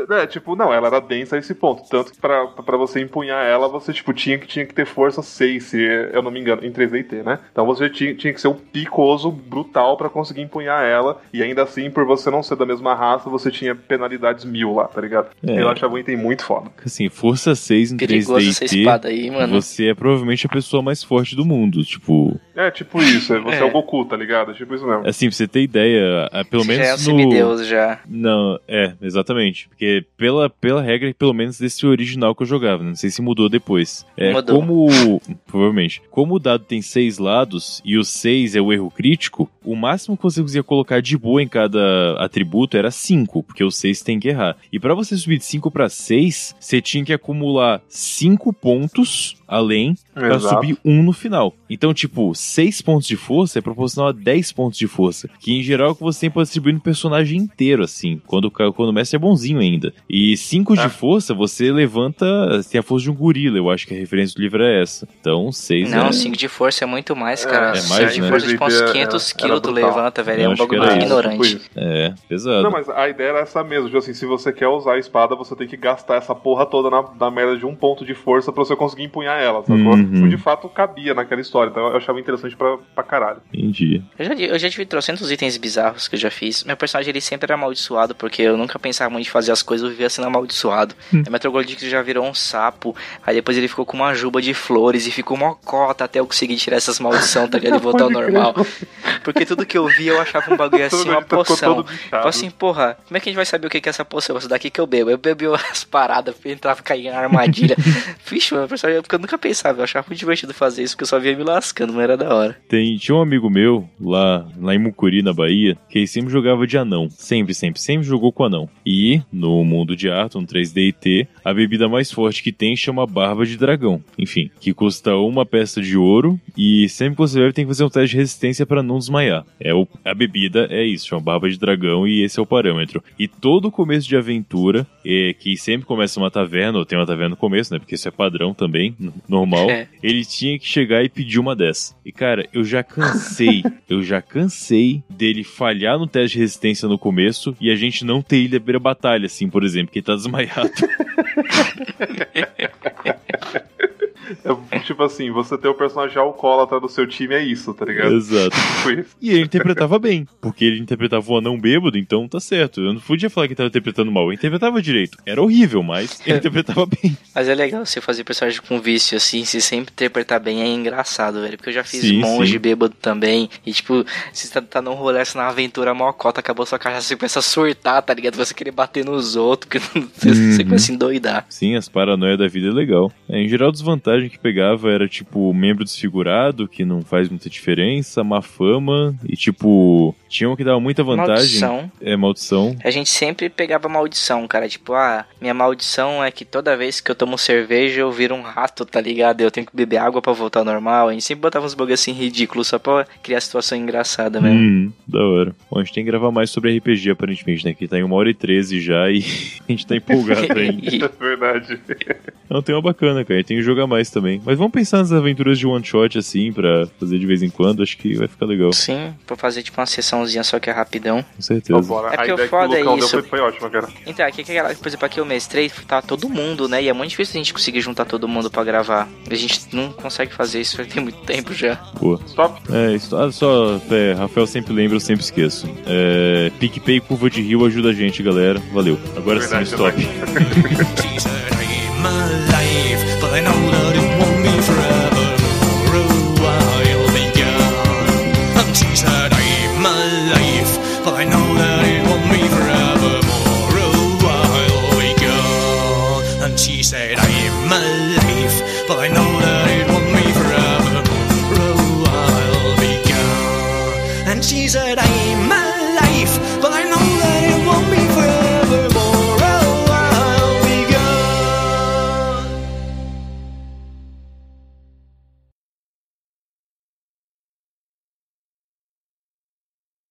É, é, tipo, não, ela era densa a esse ponto. Tanto que pra, pra você empunhar ela, você, tipo, tinha que, tinha que ter força 6, se eu não me engano, em 3DT, né? Então você tinha, tinha que ser um picoso brutal pra conseguir empunhar ela. E ainda assim, por você não ser da mesma raça, você tinha penalidades mil lá, tá ligado? É. Eu achava o item muito foda. Assim, Força 6 em Perigoso 3D essa espada aí, mano. você é provavelmente a pessoa mais forte do mundo. Tipo, É, tipo isso. é, Você é, É. o Goku, tá ligado? É tipo isso mesmo. assim, pra você ter ideia, a- pelo Você menos já é um no... semideus já. Não, é, exatamente. Porque pela, pela regra, pelo menos desse original que eu jogava, né? não sei se mudou depois. É, Mudou. como. Provavelmente. Como o dado tem seis lados e o seis é o erro crítico, o máximo que você conseguia colocar de boa em cada atributo era cinco, porque o seis tem que errar. E pra você subir de 5 pra 6, você tinha que acumular 5 pontos além pra Exato. subir um no final. Então, tipo, 6 pontos de força é proporcional a 10 pontos de força. Que em geral é o que você tem pra distribuir no personagem inteiro, assim. Quando, quando o mestre é bonzinho ainda. E 5 Ah. de força, você levanta. Tem a força de um gorila, eu acho que a referência do livro é essa. Então, 6 Não, é. 5 de força é muito mais, cara. É, é mais, de né? força, tipo, uns Era- 500 era quilos brutal. levanta, velho. É um bagulho tipo ignorante. isso. É, pesado. Não, mas a ideia era essa mesmo, tipo assim, se você quer usar a espada, você tem que gastar essa porra toda na, na merda de um ponto de força pra você conseguir empunhar ela, sacou? Uhum. De fato cabia naquela história, então eu achava interessante pra, pra caralho. Entendi. Eu já, eu já tive trocentos itens bizarros que eu já fiz. Meu personagem ele sempre era amaldiçoado, porque eu nunca pensava muito em fazer as coisas, eu vivia sendo amaldiçoado. Aí Metal Gold já virou um sapo, aí depois ele ficou com uma juba de flores e ficou uma cota até eu conseguir tirar essas maldições, tá ligado? E voltar ao normal. Porque tudo que eu via eu achava um bagulho assim, uma poção. Tipo assim, porra, como é que a gente vai saber o que é essa poção? Isso daqui que eu bebo. Eu bebi as paradas, entrava e caía em armadilha. Vixe, mano, porque eu nunca pensava, eu achava muito divertido fazer isso, porque eu só via me lascando, não era da hora. Tem, tinha um amigo meu lá, lá em Mucuri, na Bahia, que ele sempre jogava de anão. Sempre, sempre, sempre jogou com anão. E no mundo de Arthur, no 3D e T, a bebida mais forte que tem chama Barba de Dragão. Enfim, que custa uma peça de ouro e sempre que você bebe tem que fazer um teste de resistência para não desmaiar. É o, a bebida é isso, chama Barba de Dragão e esse é o parâmetro. E todo começo de aventura, é, que sempre começa uma taverna, ou tem uma taverna no começo, né? Porque isso é padrão também, normal. É. Ele tinha que chegar e pedir uma dessa. E cara, eu já cansei, eu já cansei dele falhar no teste de resistência no começo e a gente não ter ilha beira batalha, assim, por exemplo, que ele tá desmaiado. É, tipo assim, você ter o personagem alcoólatra do seu time é isso, tá ligado? Exato. Tipo isso. E ele interpretava bem, porque ele interpretava o anão bêbado, então tá certo. Eu não podia falar que ele tava interpretando mal, ele interpretava direito. Era horrível, mas ele interpretava bem. Mas é legal você fazer personagem com vício, assim, se sempre interpretar bem é engraçado, velho. Porque eu já fiz Sim, monge sim. bêbado também. E tipo, se você tá, tá num rolê assim, na aventura mocota, acabou sua cachaça, você começa a surtar, tá ligado? Você querer bater nos outros, que você, você Uhum. começa a endoidar. Sim, as paranoias da vida é legal. É, em geral, a que pegava era, tipo, membro desfigurado, que não faz muita diferença, má fama, e, tipo, tinham que dar muita vantagem. Maldição. É, maldição. A gente sempre pegava maldição, cara. Tipo, ah, minha maldição é que toda vez que eu tomo cerveja eu viro um rato, tá ligado? Eu tenho que beber água pra voltar ao normal. A gente sempre botava uns bugs assim ridículos só pra criar situação engraçada mesmo. Hum, da hora. Bom, a gente tem que gravar mais sobre RPG, aparentemente, né? Que tá em uma hora e treze já e a gente tá empolgado ainda. É verdade. Não, tem uma bacana, cara. Tem que jogar mais também. Mas vamos pensar nas aventuras de one shot, assim, pra fazer de vez em quando. Acho que vai ficar legal. Sim, pra fazer tipo uma sessãozinha só que é rapidão. Com certeza. bora. É porque o foda que o é isso. foi, foi ótima, cara. Então, aqui por exemplo, aqui eu mestrei, tá todo mundo, né? E é muito difícil a gente conseguir juntar todo mundo pra gravar. A gente não consegue fazer isso, já tem muito tempo já. Pô. Stop. É, isso, ah, só, é, Rafael sempre lembra, eu sempre esqueço. É, PicPay Curva de Rio ajuda a gente, galera. Valeu. Agora sim, Verdade, stop. verdade. Jesus. I'm but I know that it won't be forever. I'll be gone. Jesus.